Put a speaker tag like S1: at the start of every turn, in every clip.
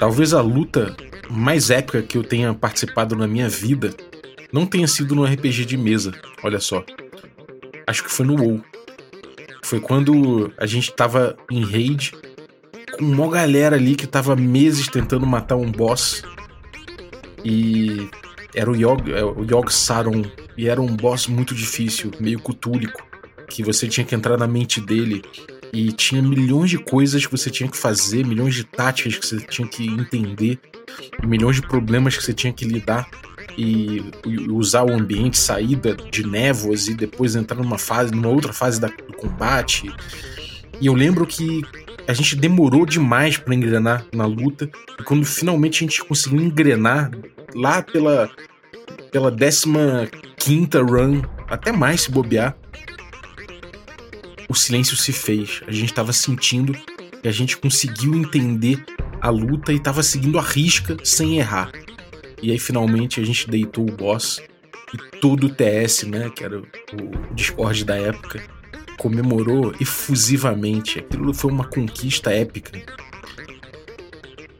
S1: talvez a luta mais épica que eu tenha participado na minha vida não tenha sido no RPG de mesa, olha só. Acho que foi no WoW. Foi quando a gente tava em raid com uma galera ali que tava meses tentando matar um boss. E era o Yog, é, o Yog Saron. E era um boss muito difícil, meio cutúlico. Que você tinha que entrar na mente dele. E tinha milhões de coisas que você tinha que fazer, milhões de táticas que você tinha que entender, milhões de problemas que você tinha que lidar e, usar o ambiente, saída de névoas e depois entrar numa fase, numa outra fase da, do combate. E eu lembro que a gente demorou demais para engrenar na luta e quando finalmente a gente conseguiu engrenar lá pela pela 15 run, até mais se bobear, o silêncio se fez. A gente estava sentindo que a gente conseguiu entender a luta e estava seguindo a risca sem errar. E aí finalmente a gente deitou o boss e todo o TS, né, que era o Discord da época, comemorou efusivamente. Aquilo foi uma conquista épica.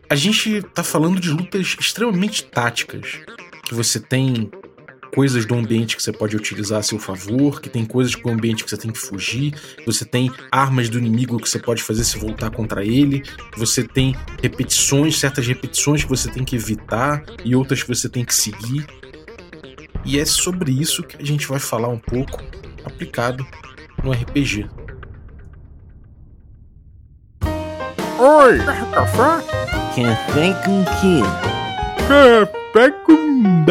S1: A gente tá falando de lutas extremamente táticas, que você tem coisas do ambiente que você pode utilizar a seu favor, que tem coisas do ambiente que você tem que fugir, você tem armas do inimigo que você pode fazer se voltar contra ele, você tem repetições, certas repetições que você tem que evitar e outras que você tem que seguir. E é sobre isso que a gente vai falar um pouco aplicado no RPG.
S2: Oi! Café?
S3: Café com quê?
S2: Café com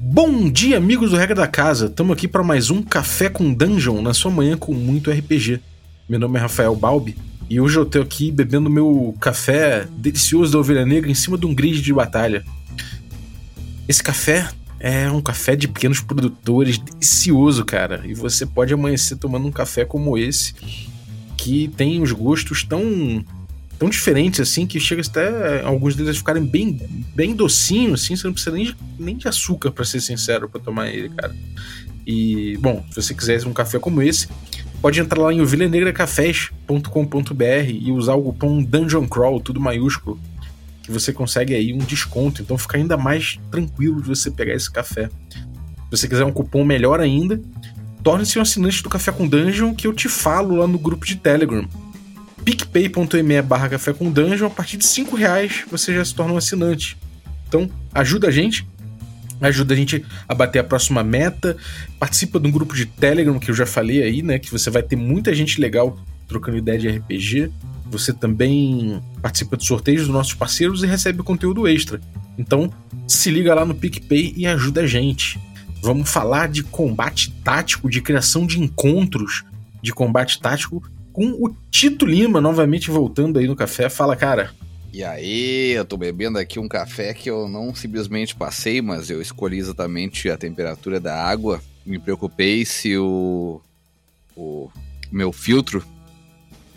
S1: Bom dia, amigos do Regra da Casa. Estamos aqui para mais um Café com Dungeon na sua manhã com muito RPG. Meu nome é Rafael Balbi e hoje eu estou aqui bebendo meu café delicioso da Ovelha Negra em cima de um grid de batalha. Esse café é um café de pequenos produtores, delicioso, cara. E você pode amanhecer tomando um café como esse, que tem os gostos tão tão diferentes assim que chega até alguns deles a ficarem bem bem docinhos assim, você não precisa nem de, nem de açúcar para ser sincero para tomar ele, cara. E bom, se você quiser um café como esse, pode entrar lá em ovelhanegracafés.com.br e usar o cupom Dungeon Crawl, tudo maiúsculo que você consegue aí um desconto. Então fica ainda mais tranquilo de você pegar esse café. Se você quiser um cupom melhor ainda, torne-se um assinante do Café com Dungeon que eu te falo lá no grupo de Telegram. picpay.me barra café com dungeon, a partir de 5 reais você já se torna um assinante. Então ajuda a gente, ajuda a gente a bater a próxima meta, participa de um grupo de Telegram que eu já falei aí, né, que você vai ter muita gente legal trocando ideia de RPG. Você também participa de sorteios dos nossos parceiros e recebe conteúdo extra. Então, se liga lá no PicPay e ajuda a gente. Vamos falar de combate tático, de criação de encontros de combate tático com o Tito Lima novamente voltando aí no café. Fala, cara.
S4: E aí, eu tô bebendo aqui um café que eu não simplesmente passei, mas eu escolhi exatamente a temperatura da água. Me preocupei se o, o meu filtro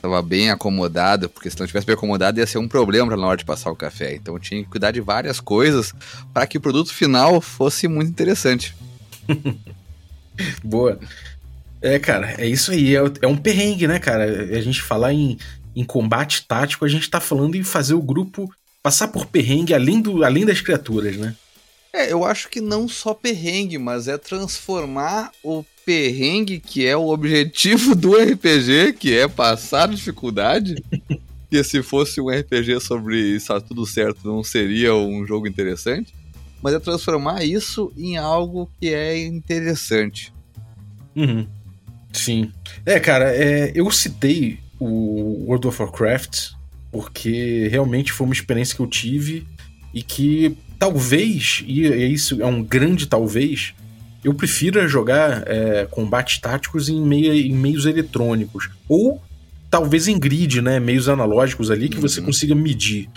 S4: Tava bem acomodado, porque se não tivesse bem acomodado ia ser um problema na hora de passar o café. Então eu tinha que cuidar de várias coisas para que o produto final fosse muito interessante.
S1: Boa. É, cara, é isso aí. É, é, um perrengue, né, cara? A gente falar em, em combate tático, a gente tá falando em fazer o grupo passar por perrengue além, do, além das criaturas, né?
S4: É, eu acho que não só perrengue, mas é transformar o perrengue que é o objetivo do RPG, que é passar dificuldade. que se fosse um RPG sobre estar tudo certo, não seria um jogo interessante. Mas é transformar isso em algo que é interessante.
S1: Uhum. Sim. É, cara, é, eu citei o World of Warcraft porque realmente foi uma experiência que eu tive e que talvez, e isso é um grande talvez, eu prefiro jogar é, combates táticos em, meio, em meios eletrônicos. Ou talvez em grid, né? Meios analógicos ali que uhum. você consiga medir.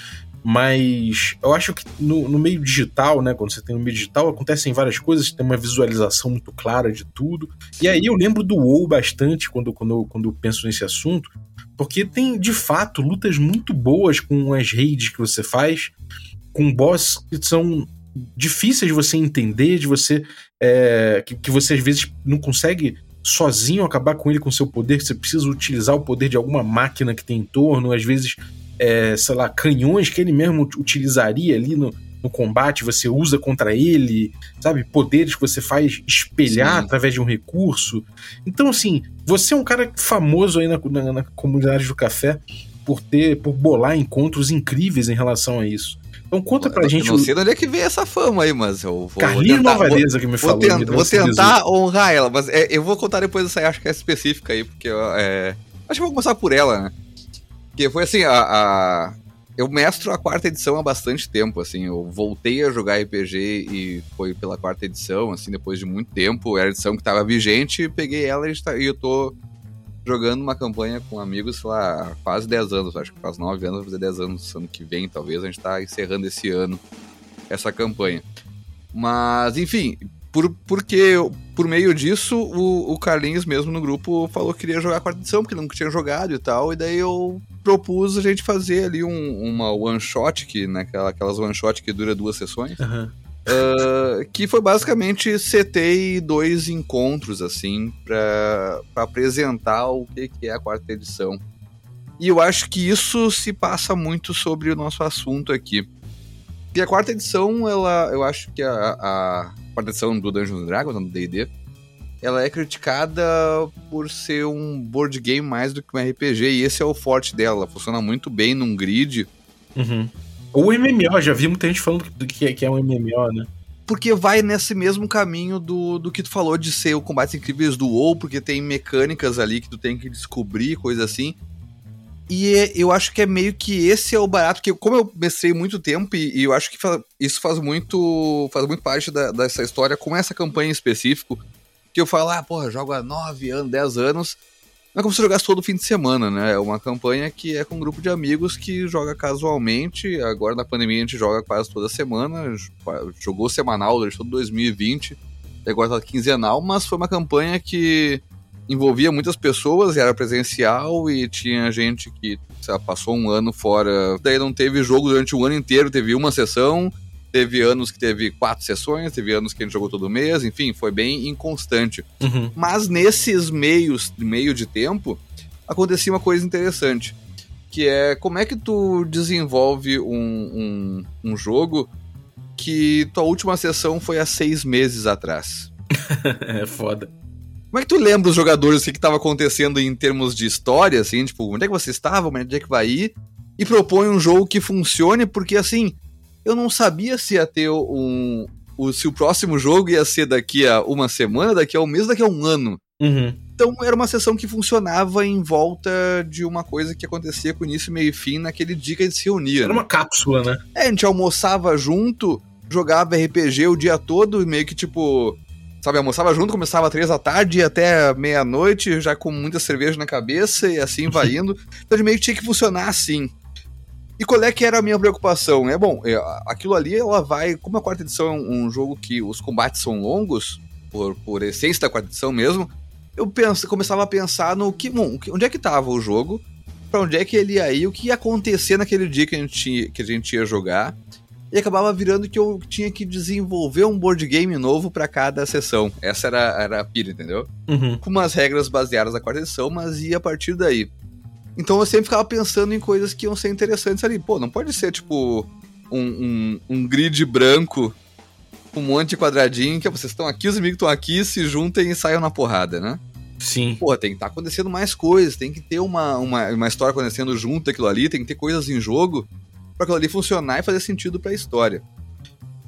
S1: Mas eu acho que no, no, meio digital, né? Quando você tem no meio digital, acontecem várias coisas, tem uma visualização muito clara de tudo. E aí eu lembro do WoW bastante quando, quando, quando eu penso nesse assunto, porque tem de fato lutas muito boas com as raids que você faz, com boss que são difíceis de você entender, de você. É, que, que, você às vezes não consegue sozinho acabar com ele com seu poder, você precisa utilizar o poder de alguma máquina que tem em torno, às vezes, é, sei lá, canhões que ele mesmo utilizaria ali no, no combate, você usa contra ele, sabe? Poderes que você faz espelhar
S4: Sim.
S1: através de um recurso. Então, assim, você é um cara famoso aí na, na, na comunidade do café por ter, por bolar encontros incríveis em relação a isso. Então conta pra
S4: Eu
S1: gente
S4: não
S1: o
S4: sei de onde é que veio essa fama aí, mas eu vou. Vou vou-
S1: Novareza que me
S4: Vou,
S1: falou.
S4: tent- vou
S1: esse bizu.
S4: tentar honrar ela, mas é, eu vou contar depois essa aí, acho que é específica aí, porque é, acho que eu vou começar por ela, né? Porque foi assim, a, a- eu mestro a quarta edição há bastante tempo, assim, eu voltei a jogar RPG e foi pela quarta edição, assim, depois de muito tempo, era a edição que tava vigente, peguei ela e, está- e eu tô jogando uma campanha com amigos, sei lá, há quase 10 anos, acho que faz 9 anos, vai fazer 10 anos ano que vem, talvez, a gente tá encerrando esse ano essa campanha. Mas, enfim, por, porque por meio disso, o, o Carlinhos mesmo no grupo falou que queria jogar a quarta edição, porque nunca tinha jogado e tal, e daí eu propus a gente fazer ali um- uma one shot, que, né, aquela- aquelas one shot que dura duas sessões,
S1: Aham.
S4: ah, que foi basicamente setei dois encontros, assim, pra, pra apresentar o que, que é a quarta edição. E eu acho que isso se passa muito sobre o nosso assunto aqui. E a quarta edição, ela, eu acho que a, a quarta edição do Dungeons Dragons, do D&D, ela é criticada por ser um board game mais do que um RPG, e esse é o forte dela. Ela funciona muito bem num grid,
S1: Uhum. Ou MMO, já vi muita gente falando que, que, é- que é um MMO, né?
S4: porque vai nesse mesmo caminho do, do que tu falou de ser o Combates Incríveis do WoW, porque tem mecânicas ali que tu tem que descobrir, coisa assim. E é- eu acho que é meio que esse é o barato, porque como eu mestrei muito tempo, e, e eu acho que fa- isso faz muito faz muito parte da- dessa história com essa campanha em específico, que eu falo, ah, porra, jogo há 9 anos, 10 anos, não é como se eu jogasse todo fim de semana, né? É uma campanha que é com um grupo de amigos que joga casualmente. Agora na pandemia a gente joga quase toda semana. Jogou semanal durante todo 2020. E agora tá quinzenal, mas foi uma campanha que envolvia muitas pessoas, era presencial e tinha gente que lá, passou um ano fora. Daí não teve jogo durante o ano inteiro, teve uma sessão. Teve anos que teve quatro sessões, teve anos que a gente jogou todo mês, enfim, foi bem inconstante.
S1: Uhum.
S4: Mas nesses meios, meio de tempo, acontecia uma coisa interessante. Que é como é que tu desenvolve um, um, um jogo que tua última sessão foi há seis meses atrás.
S1: É foda.
S4: Como é que tu lembra os jogadores o que estava acontecendo em termos de história, assim, tipo, onde é que você estava, onde é que vai ir? E propõe um jogo que funcione, porque assim, eu não sabia se ia ter um. O, se o próximo jogo ia ser daqui a uma semana, daqui a um mês, daqui a um ano.
S1: Uhum.
S4: Então era uma sessão que funcionava em volta de uma coisa que acontecia com início, meio e fim naquele dia que a gente se reunia.
S1: Era
S4: né?
S1: uma cápsula, né?
S4: É, a gente almoçava junto, jogava RPG o dia todo, e meio que tipo. Sabe, almoçava junto, começava às três da tarde e até meia-noite, já com muita cerveja na cabeça e assim vai indo. Então meio que tinha que funcionar assim. E qual é que era a minha preocupação? É bom, é, aquilo ali ela vai. Como a quarta edição é um, um jogo que os combates são longos, por, por essência da quarta edição mesmo, eu penso, começava a pensar no que. Bom, onde é que tava o jogo? Pra onde é que ele ia ir? O que ia acontecer naquele dia que a gente, que a gente ia jogar? E acabava virando que eu tinha que desenvolver um board game novo pra cada sessão. Essa era, era a pira, entendeu?
S1: Uhum.
S4: com umas regras baseadas na quarta edição, mas ia a partir daí. Então eu sempre ficava pensando em coisas que iam ser interessantes ali. Pô, não pode ser tipo um, um, um grid branco com um monte de quadradinho que vocês estão aqui, os amigos estão aqui, se juntem e saiam na porrada, né?
S1: Sim.
S4: Pô, tem que estar acontecendo mais coisas, tem que ter uma, uma, uma história acontecendo junto daquilo ali, tem que ter coisas em jogo pra aquilo ali funcionar e fazer sentido pra história.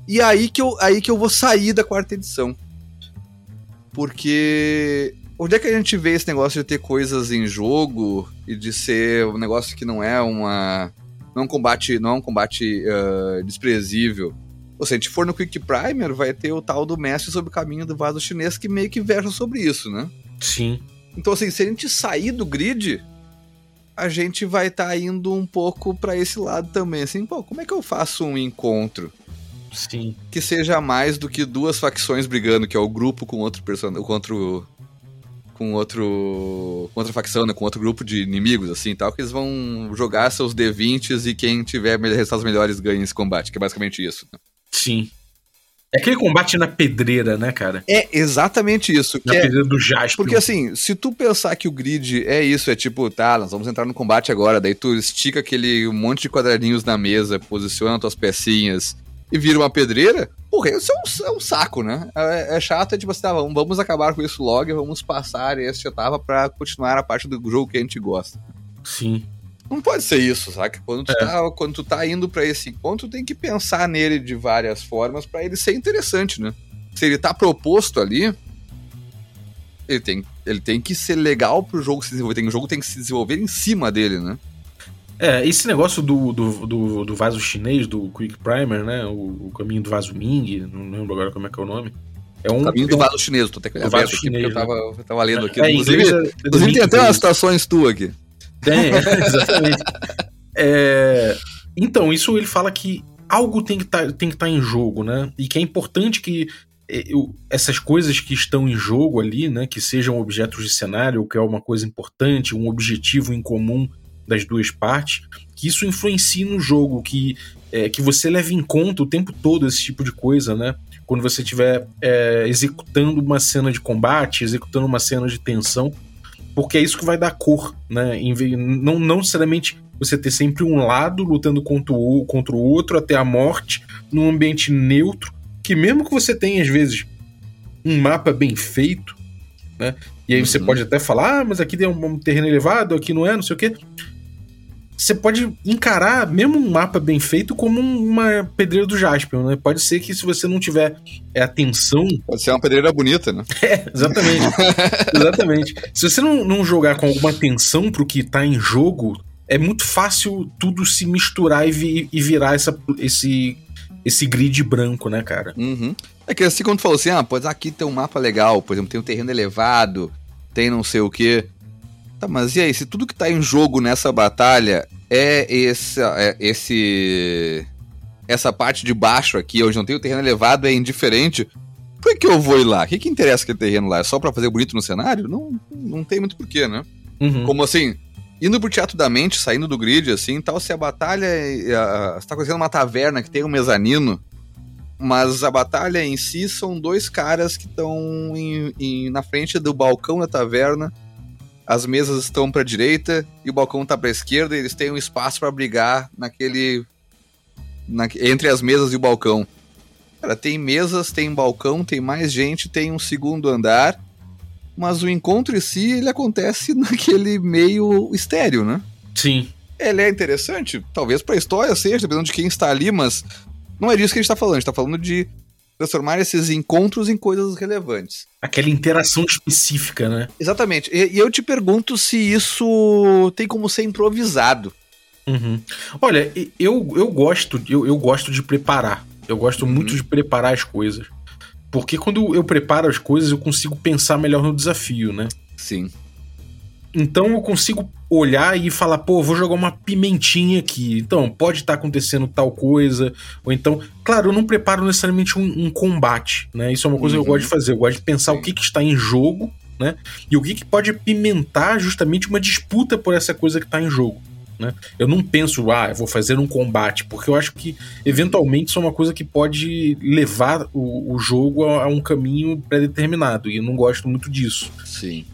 S4: E aí que eu, aí que eu vou sair da quarta edição. Porque onde é que a gente vê esse negócio de ter coisas em jogo e de ser um negócio que não é uma não é um combate, não é um combate ah, desprezível. Ou se a gente for no Quick Primer, vai ter o tal do mestre sobre o caminho do vaso chinês que meio que versa sobre isso, né?
S1: Sim.
S4: Então, assim, se a gente sair do grid, a gente vai estar indo um pouco pra esse lado também. Assim, pô, como é que eu faço um encontro
S1: Sim.
S4: que seja mais do que duas facções brigando, que é o grupo com outro personagem, com outro com outro com outra facção, né, com outro grupo de inimigos assim, tal, que eles vão jogar seus D20s e quem tiver resultados melhores ganha esse combate, que é basicamente isso. né?
S1: Sim. É aquele combate na pedreira, né, cara?
S4: É exatamente isso.
S1: Na
S4: Que é,
S1: pedreira do Jasper.
S4: porque assim, se tu pensar que o grid é isso, é tipo, tá, nós vamos entrar no combate agora, daí tu estica aquele monte de quadradinhos na mesa, posiciona tuas pecinhas e vira uma pedreira, porra, isso é um, é um saco, né? É, é chato, é tipo assim, tá, vamos, vamos acabar com isso logo e vamos passar essa etapa pra continuar a parte do jogo que a gente gosta.
S1: Sim.
S4: Não pode ser isso, saca? Quando tu,
S1: É.
S4: tá, quando tu tá indo pra esse encontro, tem que pensar nele de várias formas pra ele ser interessante, né? Se ele tá proposto ali, ele tem, ele tem que ser legal pro jogo se desenvolver. Tem, o jogo tem que se desenvolver em cima dele, né?
S1: É, esse negócio do, do, do, do vaso chinês, do Quick Primer, né? O, o caminho do vaso Ming, não lembro agora como é que é o nome. É um.
S4: Caminho do vaso chinês, tô até com
S1: vaso
S4: aqui,
S1: chinês,
S4: eu tava, eu tava lendo aqui.
S1: É,
S4: inclusive,
S1: é- é
S4: inclusive tem até
S1: Ming,
S4: umas citações tuas aqui.
S1: Tem, é, exatamente. É, então, isso ele fala que algo tem que tá, estar em jogo, né? E que é importante que é, eu- essas coisas que estão em jogo ali, né? Que sejam objetos de cenário, que é uma coisa importante, um objetivo em comum das duas partes, que isso influencie no jogo, que, é, que você leve em conta o tempo todo esse tipo de coisa, né? Quando você estiver é, executando uma cena de combate, executando uma cena de tensão, porque é isso que vai dar cor, né? Não, não necessariamente você ter sempre um lado lutando contra o, contra o outro até a morte, num ambiente neutro, que mesmo que você tenha, às vezes, um mapa bem feito, né? E aí você
S4: Uhum.
S1: pode até falar, ah, mas aqui tem um, um terreno elevado, aqui não é, não sei o quê. Você pode encarar mesmo um mapa bem feito como um- uma pedreira do Jasper, né? Pode ser que se você não tiver é, atenção
S4: Pode ser uma pedreira bonita, né?
S1: Exatamente. Exatamente. Se você não, não jogar com alguma atenção pro que tá em jogo, é muito fácil tudo se misturar e, vi- e virar essa, esse, esse grid branco, né, cara?
S4: Uhum. É que assim, quando falou assim, ah, pois aqui tem um mapa legal, por exemplo, tem um terreno elevado, tem não sei o quê. Tá, mas e aí, se tudo que tá em jogo nessa batalha é esse, é esse essa parte de baixo aqui, onde não tem o terreno elevado, é indiferente, por que, que eu vou ir lá? O que, que interessa aquele terreno lá? É só pra fazer bonito no cenário? Não, não tem muito porquê, né?
S1: Uhum.
S4: Como assim, indo pro teatro da mente, saindo do grid, assim, tal, se a batalha. a- Você tá conhecendo uma taverna que tem um mezanino, mas a batalha em si são dois caras que estão na frente do balcão da taverna. As mesas estão pra direita e o balcão tá pra esquerda, e eles têm um espaço pra brigar naquele. na- entre as mesas e o balcão. Cara, tem mesas, tem balcão, tem mais gente, tem um segundo andar mas o encontro em si ele acontece naquele meio estéreo, né?
S1: Sim.
S4: Ele é interessante, talvez pra história seja, dependendo de quem está ali, mas não é disso que a gente tá falando, a gente tá falando de transformar esses encontros em coisas relevantes.
S1: Aquela interação específica, né?
S4: Exatamente. E, e eu te pergunto se isso tem como ser improvisado.
S1: Uhum. Olha, eu, eu gosto, eu, eu gosto de preparar. Eu gosto muito de preparar as coisas. Porque quando eu preparo as coisas, eu consigo pensar melhor no desafio, né?
S4: Sim.
S1: Então eu consigo olhar e falar, pô, vou jogar uma pimentinha aqui. Então, pode estar acontecendo tal coisa. Ou então, claro, eu não preparo necessariamente um, um combate, né? Isso é uma coisa que eu
S4: Uhum.
S1: gosto de fazer. Eu gosto de pensar
S4: Sim.
S1: o que, que está em jogo, né? E o que, que pode pimentar justamente uma disputa por essa coisa que está em jogo. Né? Eu não penso, ah, eu vou fazer um combate, porque eu acho que eventualmente isso é uma coisa que pode levar o, o jogo a, a um caminho pré-determinado, e eu não gosto muito disso.
S4: Sim.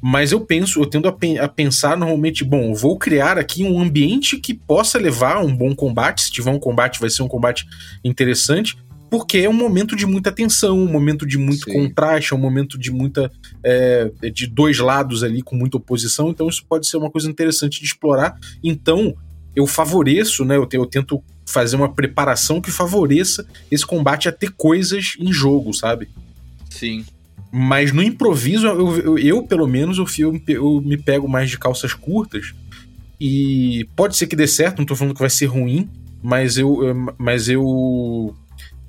S1: Mas eu penso, eu tendo a, a pensar normalmente, bom, vou criar aqui um ambiente que possa levar a um bom combate. Se tiver um combate, vai ser um combate interessante, porque é um momento de muita tensão, um momento de muito
S4: Sim.
S1: contraste, é um momento de muita. é, de dois lados ali com muita oposição, então isso pode ser uma coisa interessante de explorar. Então, eu favoreço, né? Eu, te- eu tento fazer uma preparação que favoreça esse combate a ter coisas em jogo, sabe?
S4: Sim.
S1: Mas no improviso, eu, eu, eu, pelo menos, eu, fio- eu me pego mais de calças curtas. E pode ser que dê certo, não tô falando que vai ser ruim, mas eu. eu- Mas eu.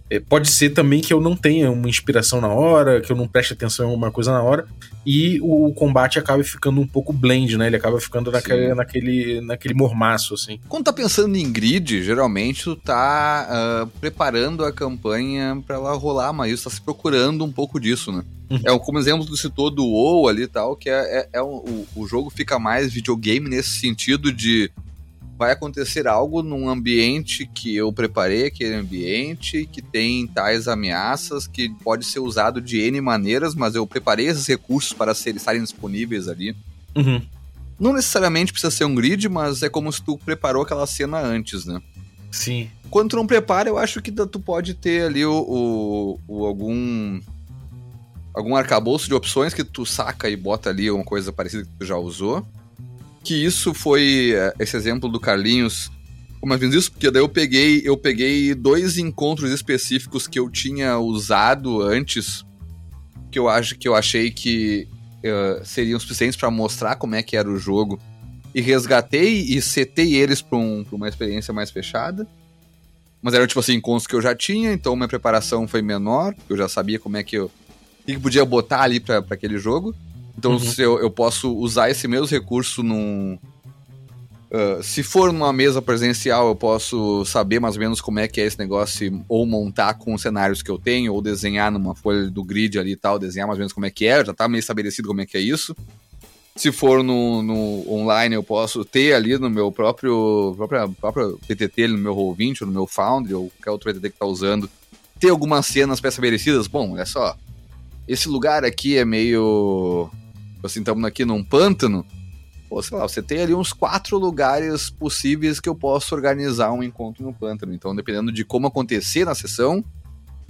S1: É, Pode ser também que eu não tenha uma inspiração na hora, que eu não preste atenção em alguma coisa na hora, e o combate acaba ficando um pouco blend, né? Ele acaba ficando naquele,
S4: Sim.
S1: naquele, naquele mormaço, assim.
S4: Quando tá pensando em grid, geralmente tu tá ah, preparando a campanha pra ela rolar, mas isso tá se procurando um pouco disso, né?
S1: Uhum.
S4: É como exemplo tu citou do WoW ali e tal, que é, é, é um- o, o jogo fica mais videogame nesse sentido de vai acontecer algo num ambiente que eu preparei, aquele ambiente que tem tais ameaças que pode ser usado de N maneiras, mas eu preparei esses recursos para ser, estarem disponíveis ali.
S1: Uhum.
S4: Não necessariamente precisa ser um grid, mas é como se tu preparou aquela cena antes, né?
S1: Sim.
S4: Quando tu não prepara, eu acho que tu pode ter ali o, o, o algum algum arcabouço de opções que tu saca e bota ali uma coisa parecida que tu já usou. Que isso foi é, esse exemplo do Carlinhos. Como eu fiz isso? Porque daí eu peguei, eu peguei dois encontros específicos que eu tinha usado antes, que eu acho que eu achei que uh, seriam suficientes para mostrar como é que era o jogo. E resgatei e setei eles para um, uma experiência mais fechada. Mas eram tipo assim, encontros que eu já tinha, então minha preparação foi menor, eu já sabia como é que eu que podia botar ali para aquele jogo. Então uhum. se eu, eu posso usar esse mesmo recurso num. Uh, se for numa mesa presencial, eu posso saber mais ou menos como é que é esse negócio, ou montar com os cenários que eu tenho, ou desenhar numa folha do grid ali e tal, desenhar mais ou menos como é que é, já tá meio estabelecido como é que é isso. Se for no, no online, eu posso ter ali no meu próprio, próprio, próprio PTT, no meu Roll20, ou no meu Foundry, ou qualquer outro PTT que tá usando, ter algumas cenas pré-estabelecidas. Bom, olha só, esse lugar aqui é meio. Assim, estamos aqui num pântano. Pô, sei lá, você tem ali uns quatro lugares possíveis que eu posso organizar um encontro no pântano. Então, dependendo de como acontecer na sessão,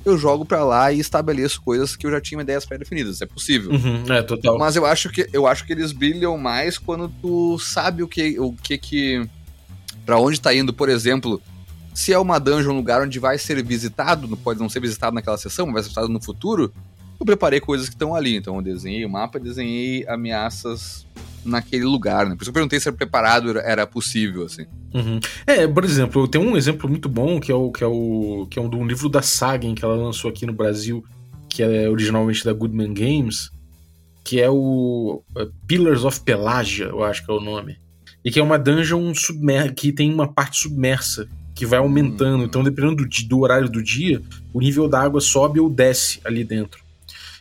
S4: eu jogo para lá e estabeleço coisas que eu já tinha ideias pré-definidas. É possível.
S1: Uhum, é, total.
S4: Mas eu acho que eu acho que eles brilham mais quando tu sabe o que o que que para onde tá indo, por exemplo, se é uma dungeon, um lugar onde vai ser visitado, não pode não ser visitado naquela sessão, mas vai ser visitado no futuro, eu preparei coisas que estão ali. Então eu desenhei o mapa, desenhei ameaças naquele lugar, né? Por isso eu perguntei se era preparado era possível, assim.
S1: Uhum. É, por exemplo, tem um exemplo muito bom que é o que é o que é um do livro da Sagen que ela lançou aqui no Brasil, que é originalmente da Goodman Games, que é o uh, Pillars of Pelagia, eu acho que é o nome. E que é uma dungeon submer que tem uma parte submersa que vai aumentando. Hum. Então, dependendo do, do horário do dia, o nível da água sobe ou desce ali dentro.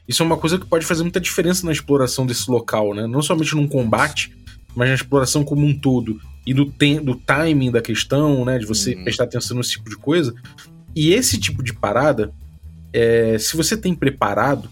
S1: Isso é uma coisa que pode fazer muita diferença na exploração desse local, né? Não somente num combate, mas na exploração como um todo. E do, do timing da questão, né? De você uhum. prestar atenção nesse tipo de coisa. E esse tipo de parada, é, se você tem preparado,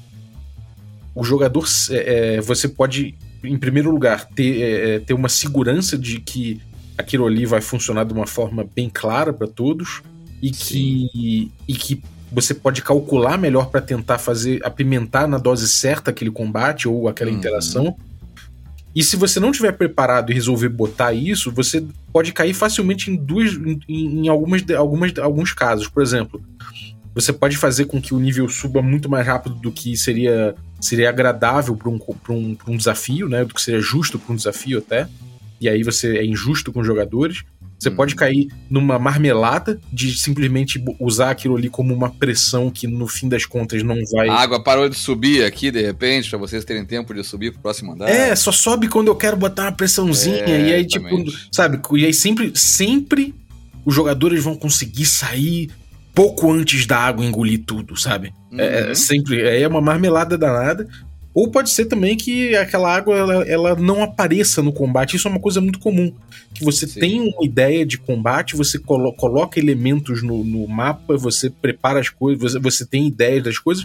S1: o jogador. É, é você pode, em primeiro lugar, ter, é, é, ter uma segurança de que aquilo ali vai funcionar de uma forma bem clara para todos. E que, e que você pode calcular melhor para tentar fazer apimentar na dose certa aquele combate ou aquela uhum. interação. E se você não tiver preparado e resolver botar isso, você pode cair facilmente em duas em, em algumas, algumas alguns casos. Por exemplo, você pode fazer com que o nível suba muito mais rápido do que seria seria agradável para um, um, um desafio, né? Do que seria justo para um desafio até. E aí você é injusto com os jogadores. Você hum. pode cair numa marmelada de simplesmente usar aquilo ali como uma pressão que no fim das contas não vai.
S4: A água parou de subir aqui de repente, para vocês terem tempo de subir pro próximo andar.
S1: É, só sobe quando eu quero botar uma pressãozinha. É, e aí, tipo, sabe? E aí sempre, sempre os jogadores vão conseguir sair pouco antes da água engolir tudo, sabe? É, é, uhum. sempre. É uma marmelada danada. Ou pode ser também que aquela água ela, ela não apareça no combate. Isso é uma coisa muito comum. Que você Sim. tem uma ideia de combate, você colo coloca elementos no, no, mapa, você prepara as coisas, você, você tem ideias das coisas,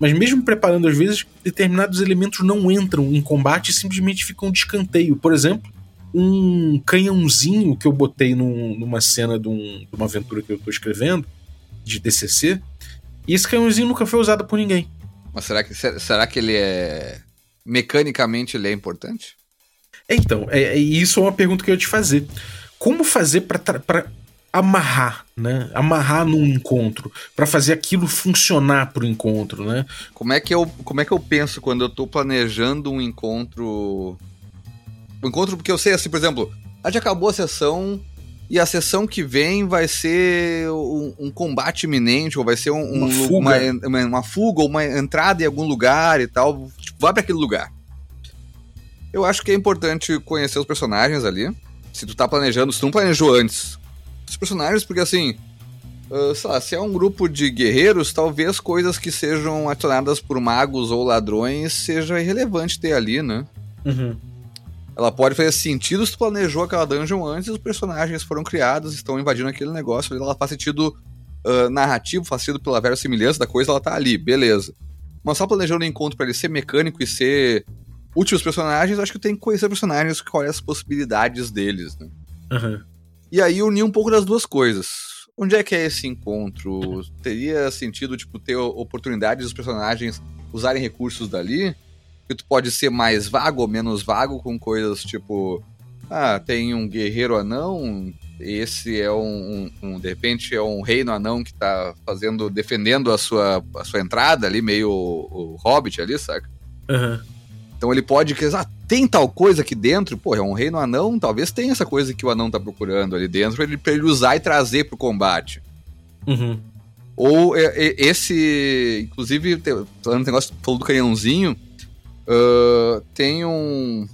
S1: mas mesmo preparando, às vezes, determinados elementos não entram em combate e simplesmente ficam de escanteio. Por exemplo, um canhãozinho que eu botei num, numa cena de, um, de, uma aventura que eu estou escrevendo, de DCC, e esse canhãozinho nunca foi usado por ninguém.
S4: Mas será que, será que ele é. Mecanicamente ele é importante?
S1: Então, é, é, isso é uma pergunta que eu ia te fazer. Como fazer para amarrar, né? Amarrar num encontro, para fazer aquilo funcionar pro encontro, né?
S4: Como é que eu, como é que eu penso quando eu tô planejando um encontro? Um encontro porque eu sei assim, por exemplo, a gente acabou a sessão, e a sessão que vem vai ser um, um combate iminente, ou vai ser um, uma, um, fuga. Uma, uma, fuga, ou uma entrada em algum lugar e tal. Tipo, vai para aquele lugar. Eu acho que é importante conhecer os personagens ali. Se tu tá planejando, se tu não planejou antes, os personagens, porque assim. Uh, sei lá, se é um grupo de guerreiros, talvez coisas que sejam adicionadas por magos ou ladrões seja irrelevante ter ali, né?
S1: Uhum.
S4: Ela pode fazer sentido se tu planejou aquela dungeon antes, os personagens foram criados, estão invadindo aquele negócio, ela faz sentido uh, narrativo, faz sentido pela verossimilhança da coisa, ela tá ali, beleza. Mas só planejando o encontro para ele ser mecânico e ser útil aos personagens, eu acho que tem que conhecer personagens, quais as possibilidades deles, né?
S1: Aham.
S4: E aí unir um pouco das duas coisas. Onde é que é esse encontro? Teria sentido, tipo, ter oportunidades dos personagens usarem recursos dali? Que tu pode ser mais vago ou menos vago com coisas tipo... Ah, tem um guerreiro anão, esse é um, um, um, de repente é um reino anão que tá fazendo, defendendo a sua, a sua entrada ali, meio o, o Hobbit ali, saca?
S1: Aham.
S4: Então ele pode dizer, ah, tem tal coisa aqui dentro? Pô, é um reino anão, talvez tenha essa coisa que o anão tá procurando ali dentro pra ele, pra ele usar e trazer pro combate.
S1: Uhum.
S4: Ou é, é, esse, inclusive, falando do negócio, falou do canhãozinho, ah, tem um...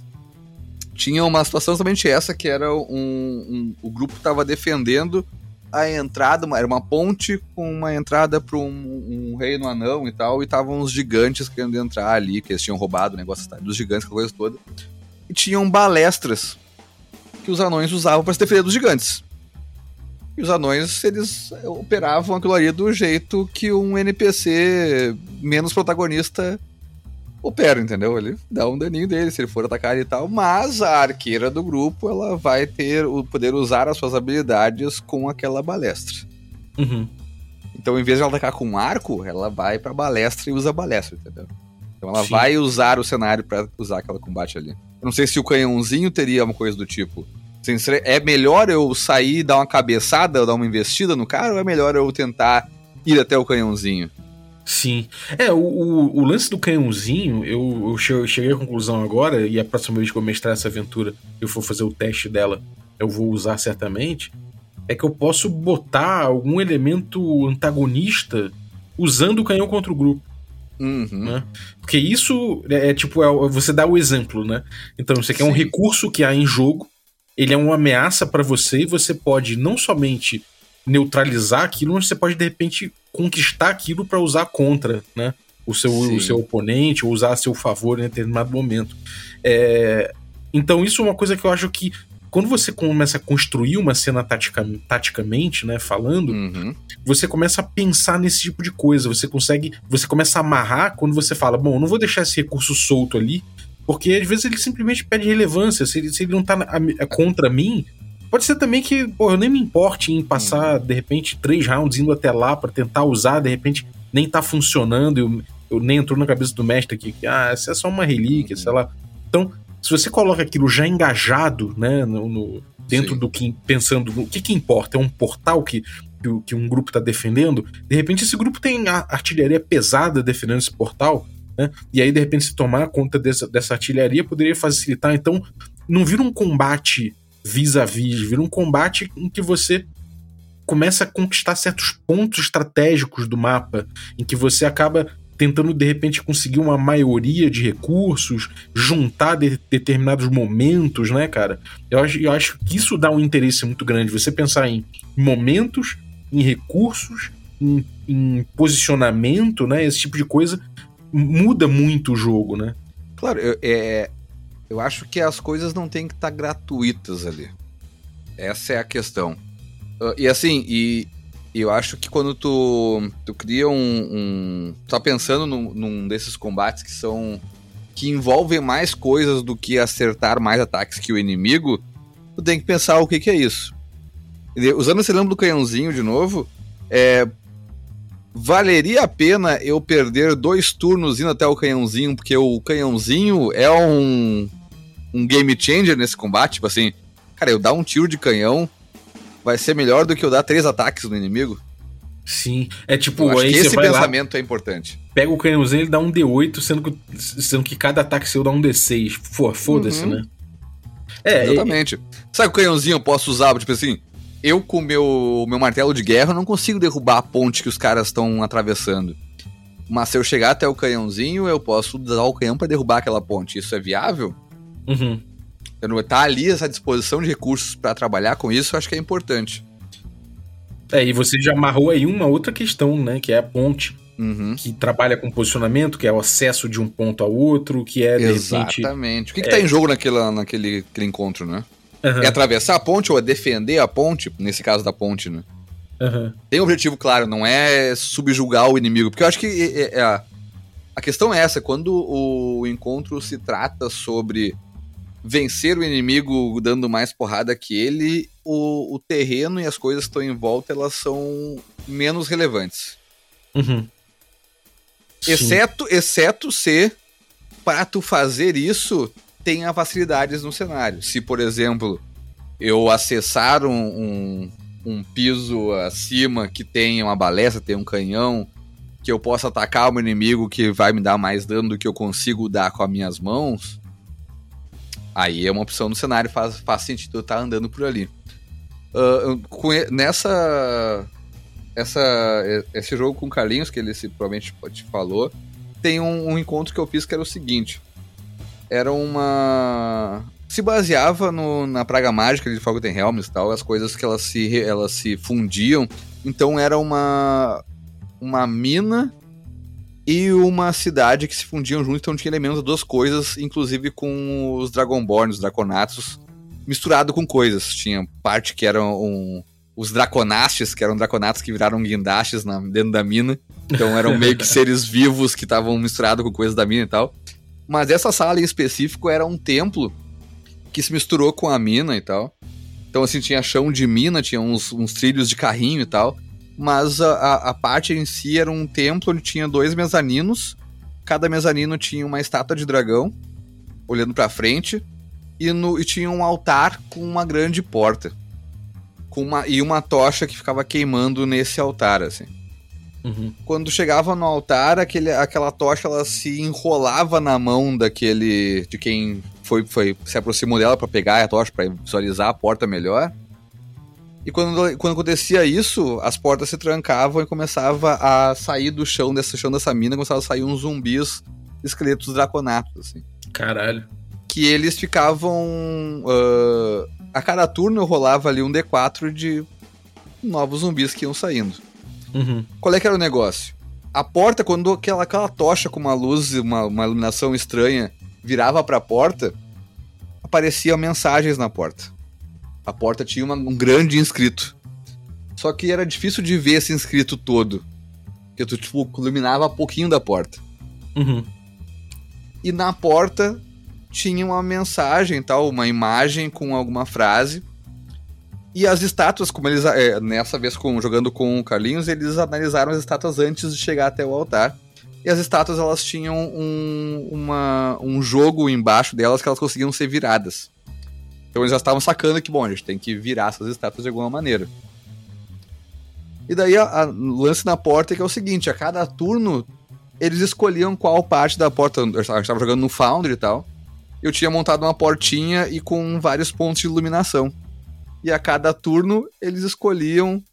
S4: Tinha uma situação exatamente essa, que era um... um- o grupo tava defendendo a entrada, era uma ponte com uma entrada para um, um reino anão e tal, e estavam os gigantes querendo entrar ali, que eles tinham roubado o negócio dos gigantes, aquela coisa toda. E tinham balestras que os anões usavam para se defender dos gigantes. E os anões, eles operavam aquilo ali do jeito que um NPC menos protagonista opera, entendeu? Ele dá um daninho dele se ele for atacar e tal, mas a arqueira do grupo, ela vai ter o poder usar as suas habilidades com aquela balestra.
S1: Uhum.
S4: Então, em vez de ela atacar com um arco, ela vai pra balestra e usa a balestra, entendeu? Então ela
S1: Sim.
S4: vai usar o cenário pra usar aquela combate ali. Eu não sei se o canhãozinho teria uma coisa do tipo. Assim, É melhor eu sair e dar uma cabeçada, dar uma investida no cara, ou é melhor eu tentar ir até o canhãozinho?
S1: Sim. É, o, o, o lance do canhãozinho, eu, eu che- eu cheguei à conclusão agora, e a próxima vez que eu mestrar essa aventura, eu for fazer o teste dela, eu vou usar certamente, é que eu posso botar algum elemento antagonista usando o canhão contra o grupo.
S4: Uhum.
S1: Né? Porque isso é, é tipo, é, você dá o exemplo, né? Então você quer um
S4: Sim.
S1: recurso que há em jogo, ele é uma ameaça pra você e você pode não somente neutralizar aquilo, mas você pode de repente conquistar aquilo pra usar contra, né? O seu,
S4: Sim.
S1: o seu oponente, ou usar a seu favor em determinado momento. É, então, isso é uma coisa que eu acho que quando você começa a construir uma cena tatica, taticamente, né? Falando,
S4: Uhum.
S1: você começa a pensar nesse tipo de coisa. Você consegue. Você começa a amarrar quando você fala, bom, eu não vou deixar esse recurso solto ali, porque às vezes ele simplesmente perde relevância. Se ele, se ele não tá na- a- contra mim. Pode ser também que, pô, eu nem me importe em passar, de repente, três rounds indo até lá pra tentar usar, de repente, nem tá funcionando, eu, eu nem entrou na cabeça do mestre aqui, que, ah, essa é só uma relíquia, sei lá. Então, se você coloca aquilo já engajado, né, no, no- dentro
S4: Sim.
S1: do que, pensando no que que importa, é um portal que, que, o- que um grupo tá defendendo, de repente esse grupo tem artilharia pesada defendendo esse portal, né, e aí de repente se tomar conta dessa, dessa artilharia poderia facilitar, então não vira um combate vis-a-vis, vira um combate em que você começa a conquistar certos pontos estratégicos do mapa, em que você acaba tentando de repente conseguir uma maioria de recursos, juntar de- determinados momentos, né, cara? Eu acho, eu acho que isso dá um interesse muito grande. Você pensar em momentos, em recursos, em, em posicionamento, né? Esse tipo de coisa muda muito o jogo, né?
S4: Claro, eu, é, eu acho que as coisas não têm que estar gratuitas ali. Essa é a questão. Ah, e assim, e, eu acho que quando tu, tu cria um, um. Tá pensando num, num desses combates que são. que envolvem mais coisas do que acertar mais ataques que o inimigo, tu tem que pensar o que, que é isso. Usando esse lembro do canhãozinho de novo, é. Valeria a pena eu perder dois turnos indo até o canhãozinho, porque o canhãozinho é um, um game changer nesse combate. Tipo assim, cara, eu dar um tiro de canhão vai ser melhor do que eu dar três ataques no inimigo.
S1: Sim. É tipo,
S4: eu
S1: aí
S4: esse
S1: vai lá,
S4: pensamento é importante.
S1: pega o canhãozinho ele dá um D8, sendo que, sendo que cada ataque seu dá um D6. Pô, foda-se,
S4: Uhum.
S1: né? É,
S4: Exatamente. Sabe o canhãozinho eu posso usar, tipo assim, eu com o meu, meu martelo de guerra não consigo derrubar a ponte que os caras estão atravessando. Mas se eu chegar até o canhãozinho, eu posso usar o canhão pra derrubar aquela ponte. Isso é viável?
S1: Uhum.
S4: Eu tá ali essa disposição de recursos pra trabalhar com isso, eu acho que é importante.
S1: É, e você já amarrou aí uma outra questão, né? Que é a ponte.
S4: Uhum.
S1: que trabalha com posicionamento, que é o acesso de um ponto ao outro, que é, de repente...
S4: Exatamente. O que, que tá em jogo naquela, naquele aquele encontro, né?
S1: Aham,
S4: É atravessar a ponte ou é defender a ponte, nesse caso da ponte, né?
S1: aham.
S4: Tem um objetivo claro, não é subjugar o inimigo. Porque eu acho que é- é- é a, a questão é essa, quando o encontro se trata sobre vencer o inimigo dando mais porrada que ele, o, o terreno e as coisas que estão em volta, elas são menos relevantes.
S1: Uhum.
S4: Exceto, exceto se, para tu fazer isso, tenha facilidades no cenário. Se, por exemplo, eu acessar um, um, um piso acima que tenha uma balestra, tem um canhão, que eu possa atacar meu inimigo que vai me dar mais dano do que eu consigo dar com as minhas mãos, aí é uma opção no cenário, faz, faz sentido eu estar andando por ali. Conhe- nessa essa, esse jogo com o Carlinhos, que ele se, provavelmente te falou, tem um, um encontro que eu fiz que era o seguinte. Era uma... Se baseava no- na praga mágica de Realms e tal, as coisas que elas se, elas se fundiam. Então era uma, uma mina e uma cidade que se fundiam junto, então tinha elementos das duas coisas, inclusive com os Dragonborn, os Draconatos, misturado com coisas. Tinha parte que era um, os Draconastes, que eram Draconatos que viraram guindastes na- dentro da mina. Então eram meio que seres vivos que estavam misturados com coisas da mina e tal. Mas essa sala em específico era um templo que se misturou com a mina e tal. Então, assim, tinha chão de mina, tinha uns, uns trilhos de carrinho e tal. Mas a, a, parte em si era um templo onde tinha dois mezaninos. Cada mezanino tinha uma estátua de dragão, olhando pra frente. E, no, e tinha um altar com uma grande porta. Uma, e uma tocha que ficava queimando nesse altar, assim
S1: Uhum.
S4: quando chegava no altar, aquele, aquela tocha ela se enrolava na mão daquele de quem foi, foi se aproximou dela para pegar a tocha para visualizar a porta melhor. E quando, quando acontecia isso, as portas se trancavam e começava a sair do chão desse chão dessa mina, começava a sair uns zumbis, esqueletos draconatos assim
S1: Caralho.
S4: que eles ficavam. ah, a cada turno rolava ali um D4 de novos zumbis que iam saindo.
S1: Uhum.
S4: Qual é que era o negócio? A porta, quando aquela, aquela tocha com uma luz, uma, uma iluminação estranha, virava pra porta, apareciam mensagens na porta. A porta tinha uma- um grande inscrito. Só que era difícil de ver esse inscrito todo. Porque tu, tipo, iluminava pouquinho da porta.
S1: Uhum.
S4: e na porta tinha uma mensagem, tal, uma imagem com alguma frase. E as estátuas, como eles é, nessa vez com, jogando com o Carlinhos, eles analisaram as estátuas antes de chegar até o altar. E as estátuas elas tinham um, uma, um jogo embaixo delas que elas conseguiam ser viradas. Então eles já estavam sacando que, bom, a gente tem que virar essas estátuas de alguma maneira. E daí a- a- o lance na porta é que é o seguinte, a cada turno eles escolhiam qual parte da porta. Eu estava jogando no Foundry e tal. Eu tinha montado uma portinha e com vários pontos de iluminação. E a cada turno eles escolhiam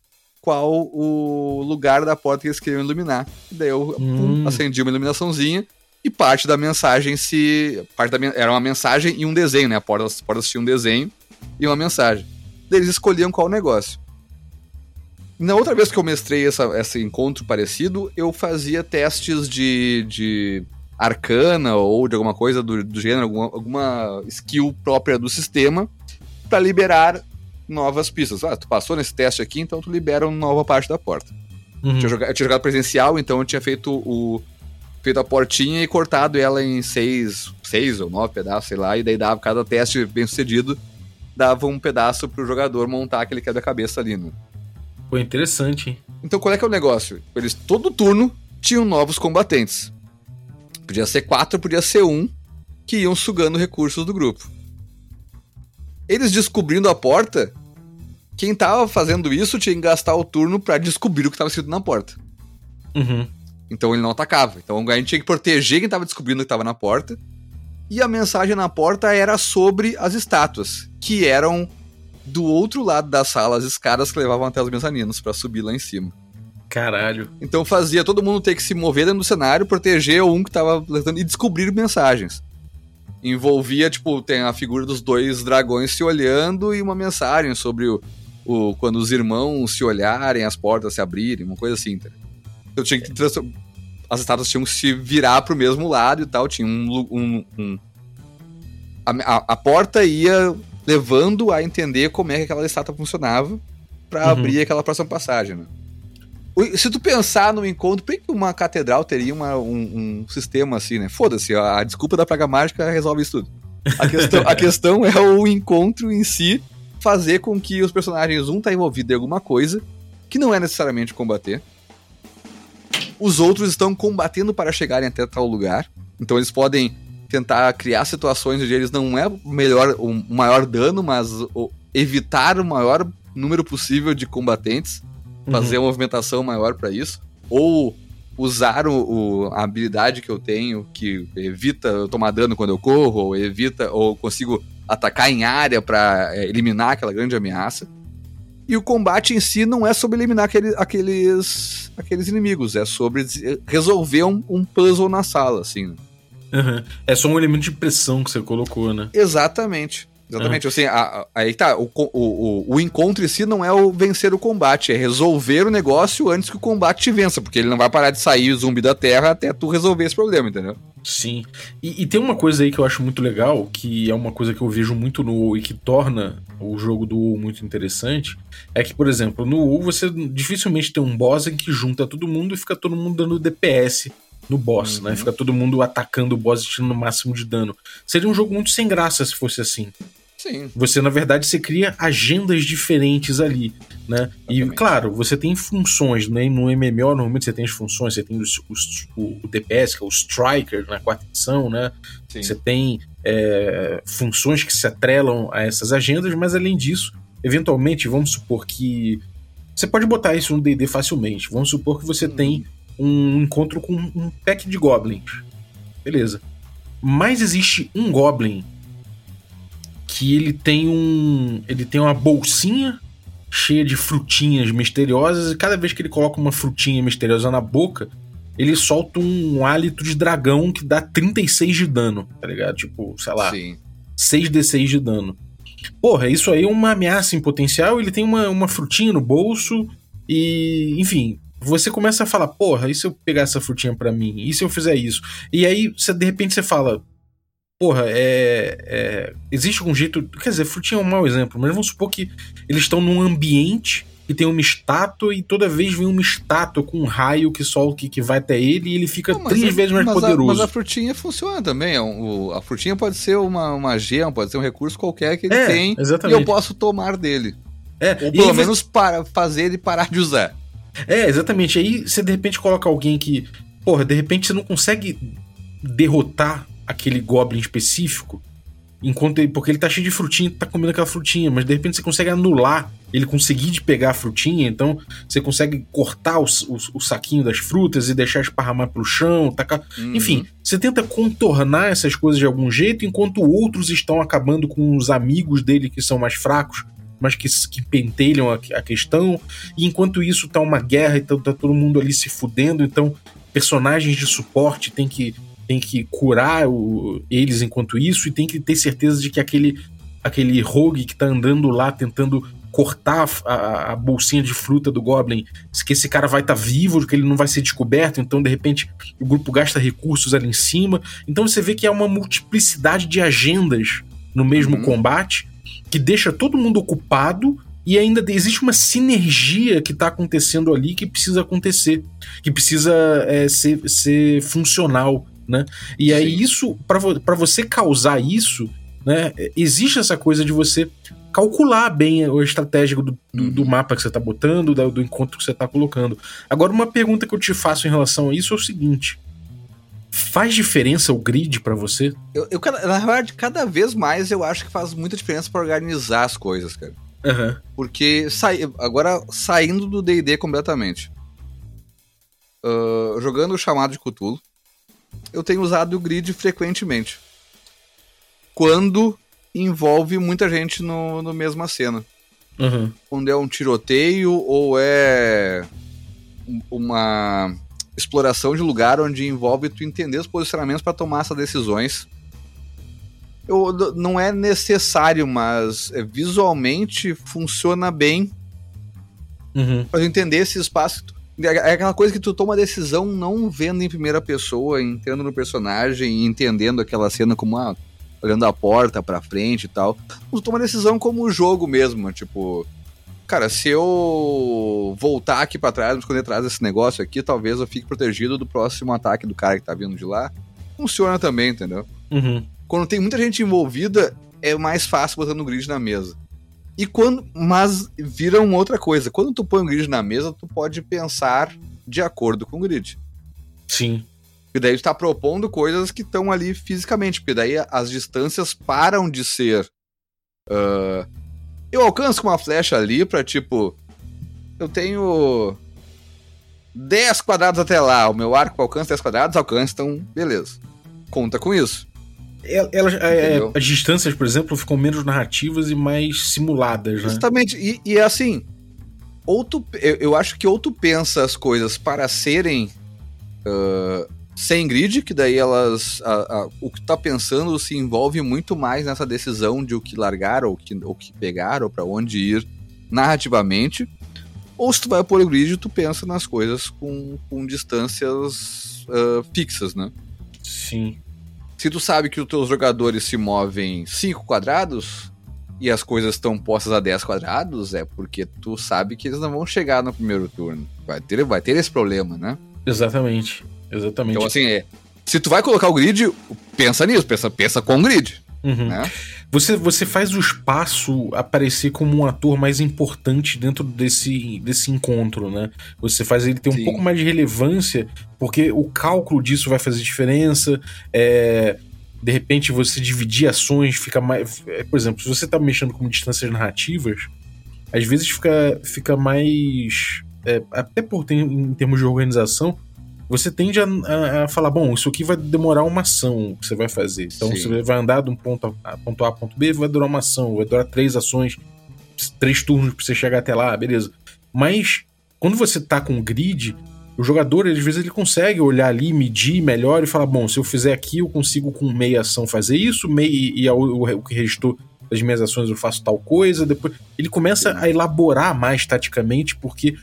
S4: qual o lugar da porta que eles queriam iluminar. E daí eu pum,
S1: Hum.
S4: acendi uma iluminaçãozinha e parte da mensagem se. Parte da, era uma mensagem e um desenho, né? A porta, as portas tinham um desenho e uma mensagem. Daí eles escolhiam qual negócio. Na outra vez que eu mestrei essa, esse encontro parecido, eu fazia testes de, de arcana ou de alguma coisa do, do gênero, alguma, alguma skill própria do sistema, para liberar novas pistas. Ah, tu passou nesse teste aqui, então tu libera uma nova parte da porta.
S1: Uhum.
S4: Tinha joga- eu tinha jogado presencial, então eu tinha feito o feito a portinha e cortado ela em seis, seis ou nove pedaços, sei lá, e daí dava cada teste bem sucedido, dava um pedaço pro jogador montar aquele quebra-cabeça ali, né?
S1: Pô, interessante, hein?
S4: Então qual é que é o negócio? Eles todo turno tinham novos combatentes. Podia ser quatro, podia ser um, que iam sugando recursos do grupo. Eles descobrindo a porta, quem tava fazendo isso tinha que gastar o turno pra descobrir o que tava escrito na porta.
S1: Uhum.
S4: Então ele não atacava. Então a gente tinha que proteger quem tava descobrindo o que tava na porta. E a mensagem na porta era sobre as estátuas, que eram do outro lado da sala, as escadas que levavam até os mezaninos pra subir lá em cima.
S1: Caralho.
S4: Então fazia todo mundo ter que se mover dentro do cenário, proteger um que tava levantando e descobrir mensagens. Envolvia, tipo, tem a figura dos dois dragões se olhando e uma mensagem sobre o, o quando os irmãos se olharem, as portas se abrirem, uma coisa assim. Tá? Eu tinha que as estátuas tinham que se virar pro mesmo lado e tal. Tinha um. um- um- a, a- a porta ia levando a entender como é que aquela estátua funcionava pra
S1: Uhum.
S4: abrir aquela próxima passagem, né? Se tu pensar no encontro, por que uma catedral teria uma- um, um sistema assim, né? Foda-se, a, a desculpa da praga mágica resolve isso tudo. A questão, a questão é o encontro em si fazer com que os personagens, um tá envolvido em alguma coisa, que não é necessariamente combater. Os outros estão combatendo para chegarem até tal lugar. Então eles podem tentar criar situações onde eles não é melhor, o maior dano, mas evitar o maior número possível de combatentes, fazer uma movimentação maior para isso, ou usar o, o- a habilidade que eu tenho que evita eu tomar dano quando eu corro, ou evita ou consigo atacar em área para eliminar aquela grande ameaça. E o combate em si não é sobre eliminar aquele- aqueles, aqueles inimigos, é sobre des- resolver um, um puzzle na sala, assim. né?
S1: Uhum. É só um elemento de pressão que você colocou, né?
S4: Exatamente. Exatamente. Assim, a- a- aí tá, o, o, o, encontro em si não é o vencer o combate, é resolver o negócio antes que o combate te vença, porque ele não vai parar de sair o zumbi da terra até tu resolver esse problema, entendeu?
S1: Sim. E, e tem uma coisa aí que eu acho muito legal, que é uma coisa que eu vejo muito no e que torna o jogo do WoW muito interessante, é que, por exemplo, no WoW você dificilmente tem um boss em que junta todo mundo e fica todo mundo dando DPS no boss,
S4: Uhum.
S1: né? Fica todo mundo atacando o boss e tirando o máximo de dano. Seria um jogo muito sem graça se fosse assim.
S4: Sim.
S1: Você, na verdade, você cria agendas diferentes ali, né? E,
S4: Exatamente.
S1: claro, você tem funções, né? No MMO, normalmente você tem as funções, você tem os- os- o, o DPS, que é o Striker, na quarta edição, né?
S4: Sim.
S1: Você tem é, funções que se atrelam a essas agendas, mas além disso, eventualmente, vamos supor que. Você pode botar isso no DD facilmente. Vamos supor que você tem um encontro com um pack de goblins. Beleza. Mas existe um goblin que ele tem um. Ele tem uma bolsinha cheia de frutinhas misteriosas, e cada vez que ele coloca uma frutinha misteriosa na boca, ele solta um hálito de dragão que dá 36 de dano, tá ligado? Tipo, sei lá,
S4: Sim.
S1: 6d6 de dano. Porra, isso aí é uma ameaça em potencial, ele tem uma, uma frutinha no bolso e, enfim, você começa a falar, porra, e se eu pegar essa frutinha pra mim? E se eu fizer isso? E aí, você, de repente, você fala, porra, é, é, existe algum jeito... Quer dizer, frutinha é um mau exemplo, mas vamos supor que eles estão num ambiente que tem uma estátua e toda vez vem uma estátua com um raio que solta que, que vai até ele e ele fica
S4: Não,
S1: três
S4: a-
S1: vezes mais
S4: mas a-
S1: poderoso.
S4: mas a frutinha funciona também. é o- a frutinha pode ser uma, uma gema, pode ser um recurso qualquer que ele
S1: É,
S4: tem
S1: exatamente.
S4: e eu posso tomar dele.
S1: É,
S4: Ou pelo
S1: você-
S4: menos para fazer ele parar de usar.
S1: É, exatamente. Aí você de repente coloca alguém que, porra, de repente você não consegue derrotar aquele goblin específico, enquanto ele, porque ele tá cheio de frutinha, tá comendo aquela frutinha, mas de repente você consegue anular ele conseguir de pegar a frutinha, então você consegue cortar o, o, o saquinho das frutas e deixar esparramar pro chão, tacar.
S4: Uhum.
S1: Enfim, você tenta contornar essas coisas de algum jeito, enquanto outros estão acabando com os amigos dele que são mais fracos, mas que, que pentelham a, a questão. E enquanto isso tá uma guerra, então tá todo mundo ali se fudendo, então personagens de suporte tem que, tem que curar o- eles enquanto isso, e tem que ter certeza de que aquele, aquele rogue que tá andando lá tentando cortar a, a- bolsinha de fruta do Goblin, que esse cara vai estar vivo, que ele não vai ser descoberto, então de repente o grupo gasta recursos ali em cima. Então você vê que há uma multiplicidade de agendas no mesmo
S4: Uhum.
S1: combate que deixa todo mundo ocupado e ainda existe uma sinergia que está acontecendo ali que precisa acontecer, que precisa é, ser, ser funcional, né? E aí
S4: Sim.
S1: isso, para você causar isso, né, existe essa coisa de você calcular bem a estratégia do, do, do mapa que você está botando, da- do encontro que você está colocando. Agora, uma pergunta que eu te faço em relação a isso é o seguinte: faz diferença o grid para você?
S4: Eu, eu, na verdade, cada vez mais eu acho que faz muita diferença para organizar as coisas, cara.
S1: Aham.
S4: Porque sai, agora saindo do D&D completamente. Ah, jogando o chamado de Cthulhu, eu tenho usado o grid frequentemente. Quando envolve muita gente no, no mesma cena.
S1: Aham.
S4: Quando é um tiroteio ou é um- uma exploração de lugar onde envolve tu entender os posicionamentos para tomar essas decisões. Eu, não é necessário, mas é, visualmente funciona bem
S1: Uhum.
S4: para entender esse espaço. É aquela coisa que tu toma decisão não vendo em primeira pessoa, entrando no personagem e entendendo aquela cena como ah, olhando a porta pra frente e tal. Tu toma decisão como o jogo mesmo, tipo, cara, se eu voltar aqui para trás, me esconder atrás desse negócio aqui, talvez eu fique protegido do próximo ataque do cara que tá vindo de lá. Funciona também, entendeu?
S1: Uhum.
S4: Quando tem muita gente envolvida, é mais fácil botando o grid na mesa. E quando, mas vira uma outra coisa. Quando tu põe o grid na mesa, tu pode pensar de acordo com o grid.
S1: Sim.
S4: E daí tu tá propondo coisas que estão ali fisicamente, porque daí as distâncias param de ser. Uh, eu alcanço com uma flecha ali pra tipo. Eu tenho 10 quadrados até lá. O meu arco alcança 10 quadrados, alcança, então beleza. Conta com isso.
S1: Elas, é, as distâncias, por exemplo, ficam menos narrativas e mais simuladas, né?
S4: Justamente. E, e é assim. Ou tu, eu, eu, acho que ou tu pensa as coisas para serem uh, sem grid, que daí elas. A, a, o que tu tá pensando se envolve muito mais nessa decisão de o que largar, ou que, o que pegar, ou para onde ir narrativamente. Ou se tu vai pôr o grid, tu pensa nas coisas com, com distâncias uh, fixas, né?
S1: Sim.
S4: Se tu sabe que os teus jogadores se movem 5 quadrados e as coisas estão postas a 10 quadrados, é porque tu sabe que eles não vão chegar no primeiro turno. Vai ter, vai ter esse problema, né?
S1: Exatamente. Exatamente.
S4: Então, assim, é, se tu vai colocar o grid, pensa nisso, pensa, pensa com o grid.
S1: Uhum.
S4: Né?
S1: Você, você faz o espaço aparecer como um ator mais importante dentro desse, desse encontro, né? Você faz ele ter um
S4: Sim.
S1: pouco mais de relevância, porque o cálculo disso vai fazer diferença. É, de repente, você dividir ações fica mais. é, Por exemplo, se você tá mexendo com distâncias narrativas, às vezes fica, fica mais. é, até por ter, em termos de organização, você tende a, a- a falar, bom, isso aqui vai demorar uma ação que você vai fazer. Então
S4: Sim.
S1: você vai andar de um ponto a, ponto a ponto B, vai durar uma ação, vai durar três ações, três turnos pra você chegar até lá, beleza. Mas quando você tá com grid, o jogador, às vezes, ele consegue olhar ali, medir melhor e falar, bom, se eu fizer aqui, eu consigo com meia ação fazer isso, meia, e a- o, o que restou das minhas ações eu faço tal coisa, depois ele começa a elaborar mais taticamente, porque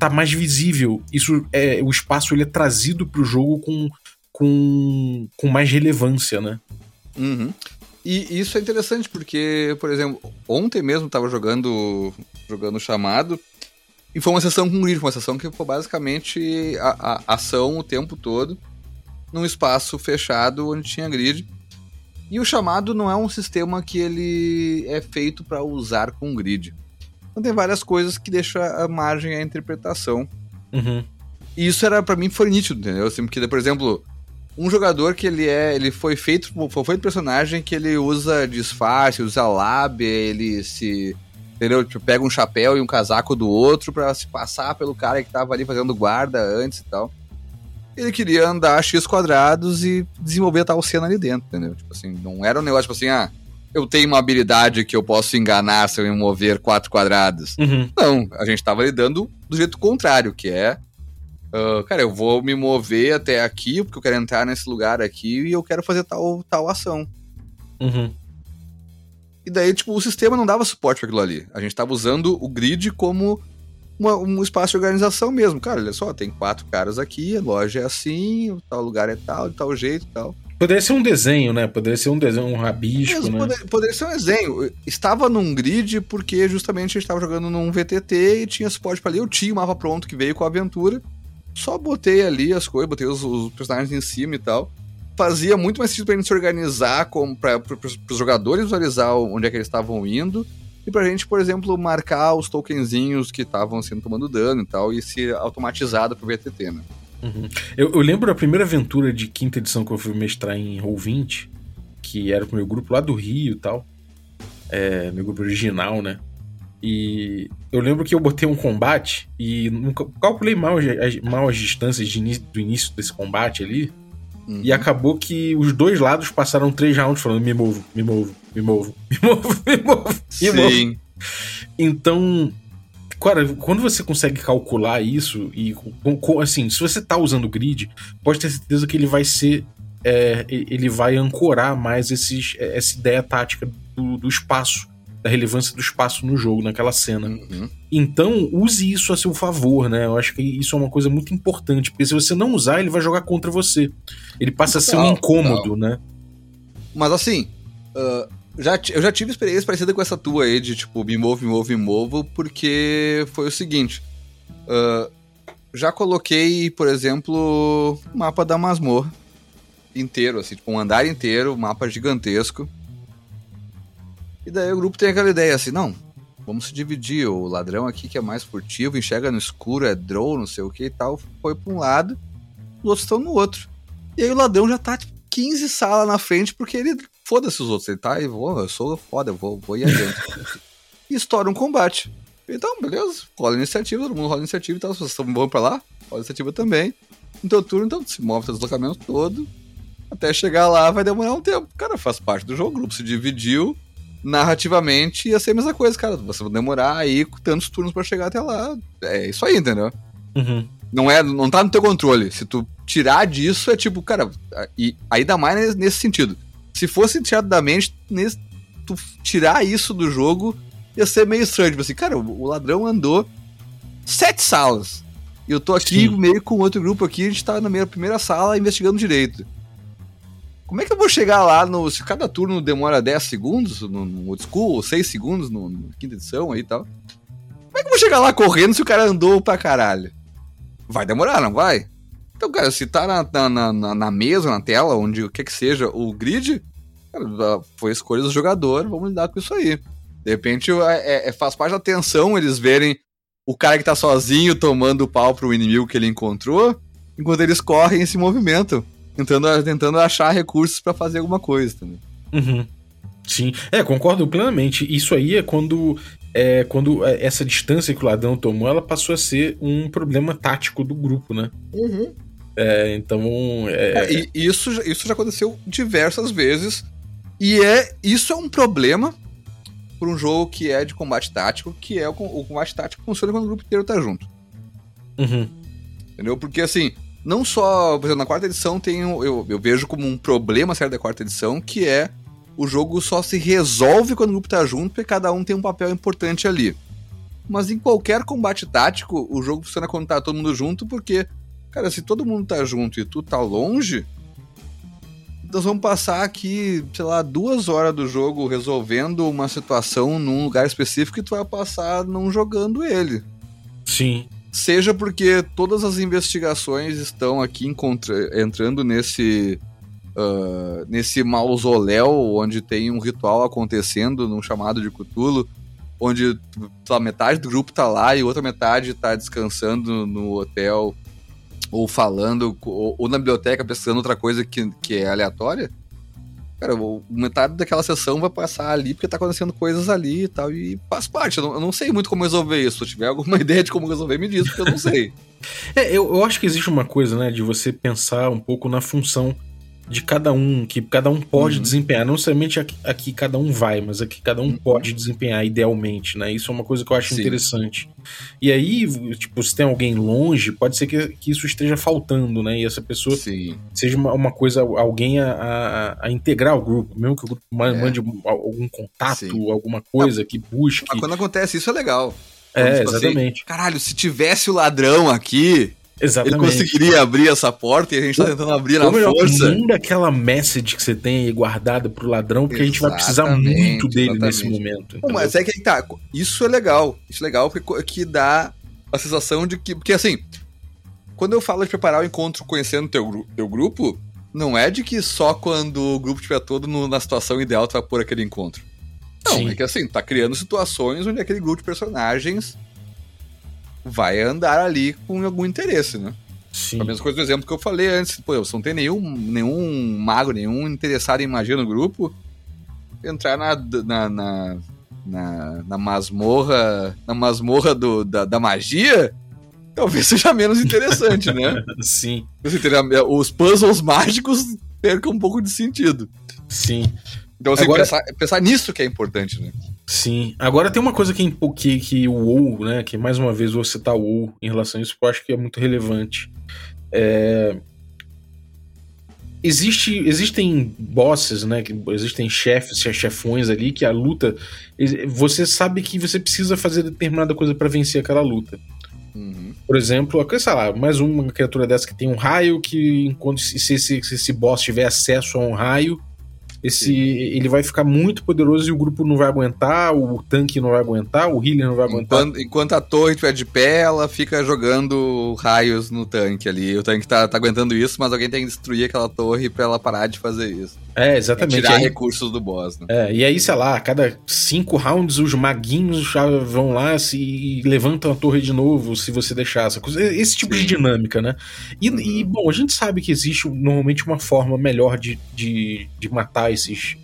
S1: tá mais visível. Isso é o espaço ele é trazido pro jogo com, com, com mais relevância, né?
S4: Uhum. E isso é interessante porque, por exemplo, ontem mesmo tava jogando jogando chamado e foi uma sessão com grid, uma sessão que foi basicamente a, a ação o tempo todo num espaço fechado onde tinha grid. E o chamado não é um sistema que ele é feito para usar com grid. Então tem várias coisas que deixam a margem à interpretação.
S1: Uhum.
S4: E isso era para mim foi nítido, entendeu? Assim, porque, por exemplo, um jogador que ele é, ele foi feito, foi feito personagem que ele usa disfarce, usa lábia, ele se entendeu? Tipo, pega um chapéu e um casaco do outro pra se passar pelo cara que tava ali fazendo guarda antes e tal. Ele queria andar X quadrados e desenvolver tal cena ali dentro, entendeu? Tipo assim, não era um negócio tipo assim, ah, eu tenho uma habilidade que eu posso enganar se eu me mover quatro quadrados.
S1: Uhum.
S4: Não, a gente tava lidando do jeito contrário, que é. ah, cara, eu vou me mover até aqui, porque eu quero entrar nesse lugar aqui e eu quero fazer tal, tal ação.
S1: Uhum.
S4: E daí, tipo, o sistema não dava suporte para aquilo ali. A gente tava usando o grid como uma- um espaço de organização mesmo. Cara, olha só, tem quatro caras aqui, a loja é assim, o tal lugar é tal, de tal jeito e tal.
S1: Poderia ser um desenho, né? Poderia ser um desenho, um rabisco,
S4: Mas
S1: né?
S4: poder- poderia ser um desenho. Estava num grid porque justamente a gente estava jogando num VTT e tinha suporte para ali. Eu tinha o mapa pronto que veio com a aventura. Só botei ali as coisas, botei os, os personagens em cima e tal. Fazia muito mais sentido pra gente se organizar, para os jogadores visualizar onde é que eles estavam indo. E pra gente, por exemplo, marcar os tokenzinhos que estavam sendo tomando dano e tal, e ser automatizado pro VTT, né?
S1: Uhum. Eu, eu lembro da primeira aventura de quinta edição que eu fui mestrar em Roll20, que era com o meu grupo lá do Rio e tal. É, meu grupo original, né? E eu lembro que eu botei um combate e nunca, calculei mal as, mal as distâncias de início- do início desse combate ali.
S4: Uhum.
S1: E acabou que os dois lados passaram três rounds falando: me movo, me movo, me movo, me movo, me movo, me movo.
S4: Sim.
S1: Então, cara, quando você consegue calcular isso e assim, se você tá usando o grid, pode ter certeza que ele vai ser é, ele vai ancorar mais esses, essa ideia tática do, do espaço da relevância do espaço no jogo, naquela cena.
S4: Uhum.
S1: Então, use isso a seu favor, né? Eu acho que isso é uma coisa muito importante, porque se você não usar, ele vai jogar contra você. Ele passa a ser um
S4: Não,
S1: incômodo, né?
S4: Mas assim, ah, já, eu já tive experiência parecida com essa tua aí, de tipo, me movo, me movo, me movo, porque foi o seguinte. ah, já coloquei, por exemplo, o mapa da masmorra inteiro, assim, tipo, um andar inteiro, um mapa gigantesco. E daí o grupo tem aquela ideia assim, não, vamos se dividir, o ladrão aqui que é mais furtivo, enxerga no escuro, é draw, não sei o que e tal, foi pra um lado, os outros estão no outro. E aí o ladrão já tá, tipo, 15 salas na frente, porque ele, foda-se os outros, ele tá, e vou, eu sou foda, eu vou, vou ir adiante. e estoura um combate. Então, beleza, rola iniciativa, todo mundo rola iniciativa e tal, se vocês estão bom pra lá, rola iniciativa também. No teu turno, então, se move teu deslocamento todo, até chegar lá vai demorar um tempo. Cara, faz parte do jogo, o grupo se dividiu, narrativamente ia ser a mesma coisa, cara. Você vai demorar aí tantos turnos pra chegar até lá. É isso aí, entendeu?
S1: Uhum.
S4: Não é, não tá no teu controle. Se tu tirar disso, é tipo, cara, e ainda mais nesse sentido. Se fosse tirado da mente, nesse- tu tirar isso do jogo ia ser meio estranho. Tipo assim, cara, o, o ladrão andou sete salas. E eu tô aqui
S1: Sim.
S4: meio com outro grupo aqui, a gente tá na minha primeira sala investigando direito. Como é que eu vou chegar lá no. Se cada turno demora 10 segundos no, no old school, ou 6 segundos no, no quinta edição aí e tal. Como é que eu vou chegar lá correndo se o cara andou pra caralho? Vai demorar, não vai? Então, cara, se tá na, na, na, na mesa, na tela, onde o que que seja, o grid, cara, foi escolha do jogador, vamos lidar com isso aí. De repente, é, é- faz parte da tensão eles verem o cara que tá sozinho tomando pau pro inimigo que ele encontrou, enquanto eles correm esse movimento, tentando, tentando achar recursos pra fazer alguma coisa também.
S1: Uhum. Sim, é, concordo plenamente. Isso aí é quando, é, quando é, essa distância que o ladrão tomou, ela passou a ser um problema tático do grupo, né? É, então, é,
S4: É, e isso, isso já aconteceu diversas vezes. E é isso é um problema para um jogo que é de combate tático, que é o, o combate tático funciona quando o grupo inteiro tá junto.
S1: uhum,
S4: Entendeu? Porque assim, não só. Por exemplo, na quarta edição tem. Eu, eu vejo como um problema sério da quarta edição, que é o jogo só se resolve quando o grupo tá junto, porque cada um tem um papel importante ali. Mas em qualquer combate tático, o jogo funciona quando tá todo mundo junto, porque, cara, se todo mundo tá junto e tu tá longe, nós vamos passar aqui, sei lá, duas horas do jogo resolvendo uma situação num lugar específico e tu vai passar não jogando ele.
S1: sim,
S4: Seja porque todas as investigações estão aqui encontra- entrando nesse ah, nesse mausoléu onde tem um ritual acontecendo num chamado de Cthulhu, onde lá, metade do grupo tá lá e outra metade tá descansando no hotel ou falando ou, ou na biblioteca pesquisando outra coisa que, que é aleatória. Cara, metade daquela sessão vai passar ali porque tá acontecendo coisas ali e tal, e faz parte. Eu não, eu não sei muito como resolver isso. Se tiver alguma ideia de como resolver, me diz, porque eu não sei.
S1: É, eu, eu acho que existe uma coisa, né, de você pensar um pouco na função de cada um, que cada um pode
S4: Uhum.
S1: desempenhar. Não necessariamente aqui, aqui cada um vai, mas aqui cada um
S4: Uhum.
S1: pode desempenhar idealmente, né? Isso é uma coisa que eu acho
S4: Sim.
S1: interessante. E aí, tipo, se tem alguém longe, pode ser que, que isso esteja faltando, né? E essa pessoa
S4: Sim.
S1: seja uma, uma coisa, alguém a, a- a integrar o grupo, mesmo que o grupo
S4: É.
S1: mande algum- contato,
S4: Sim.
S1: alguma coisa que busque.
S4: Mas quando acontece isso é legal. Quando,
S1: É,
S4: tipo assim,
S1: exatamente.
S4: Caralho, se tivesse o ladrão aqui, ele
S1: Exatamente.
S4: conseguiria abrir essa porta e a gente tá tentando abrir na
S1: melhor,
S4: força.
S1: manda aquela message que você tem aí guardada pro ladrão, porque a gente vai precisar
S4: Exatamente,
S1: muito dele nesse
S4: exatamente.
S1: momento.
S4: Não,
S1: entendeu?
S4: mas é que aí tá. Isso é legal. Isso é legal porque que dá a sensação de que. Porque assim, quando eu falo de preparar o encontro conhecendo teu, teu grupo, não é de que só quando o grupo estiver todo no- na situação ideal tu vai pôr aquele encontro. Não,
S1: Sim.
S4: é que assim, tá criando situações onde aquele grupo de personagens vai andar ali com algum interesse, né?
S1: Sim.
S4: A mesma coisa do exemplo que eu falei antes. Pô, não tem nenhum, nenhum mago, nenhum interessado em magia no grupo. Entrar na, na, na, na, na masmorra. Na masmorra do, da, da magia. Talvez seja menos interessante, né?
S1: Sim?
S4: Os puzzles mágicos percam um pouco de sentido.
S1: sim,
S4: Então, assim,
S1: Agora-
S4: pensar, pensar nisso que é importante, né?
S1: sim. Agora tem uma coisa que, que, que o WoW, né? Que mais uma vez vou citar o WoW em relação a isso, que eu acho que é muito relevante. É... existe, existem bosses, né? Que existem chefes, chefões ali que a luta. Você sabe que você precisa fazer determinada coisa para vencer aquela luta.
S4: Uhum.
S1: Por exemplo, sei lá, mais uma criatura dessa que tem um raio que enquanto se, se, se esse boss tiver acesso a um raio, esse ele vai ficar muito poderoso e o grupo não vai aguentar, o tanque não vai aguentar, o healer não vai aguentar.
S4: Enquanto, enquanto a torre estiver de pé, ela fica jogando raios no tanque ali. O tanque tá, tá aguentando isso, mas alguém tem que destruir aquela torre pra ela parar de fazer isso.
S1: É, exatamente.
S4: Tirar
S1: aí,
S4: recursos do boss, né?
S1: é, e aí, sei lá, a cada cinco rounds os maguinhos já vão lá se, e levantam a torre de novo, se você deixar essa coisa. Esse tipo de
S4: Sim.
S1: dinâmica, né? E,
S4: Uhum.
S1: e, bom, a gente sabe que existe normalmente uma forma melhor de, de, de matar esses.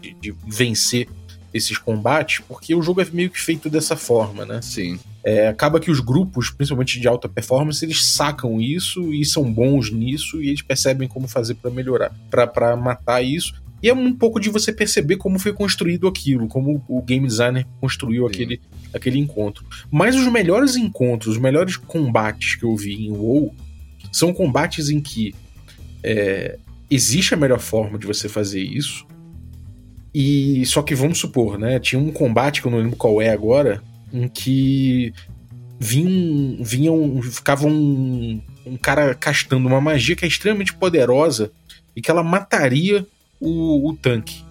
S1: De, de vencer esses combates, porque o jogo é meio que feito dessa forma, né?
S4: Sim.
S1: É, acaba que os grupos, principalmente de alta performance, eles sacam isso e são bons nisso e eles percebem como fazer pra melhorar, pra- pra matar isso. E é um pouco de você perceber como foi construído aquilo, como o game designer construiu
S4: Sim.
S1: aquele, aquele encontro. Mas os melhores encontros, os melhores combates que eu vi em WoW são combates em que é, existe a melhor forma de você fazer isso. E só que vamos supor, né? Tinha um combate que eu não lembro qual é agora, em que vinha, vinha um, ficava um, um cara castando uma magia que é extremamente poderosa e que ela mataria o, o tanque.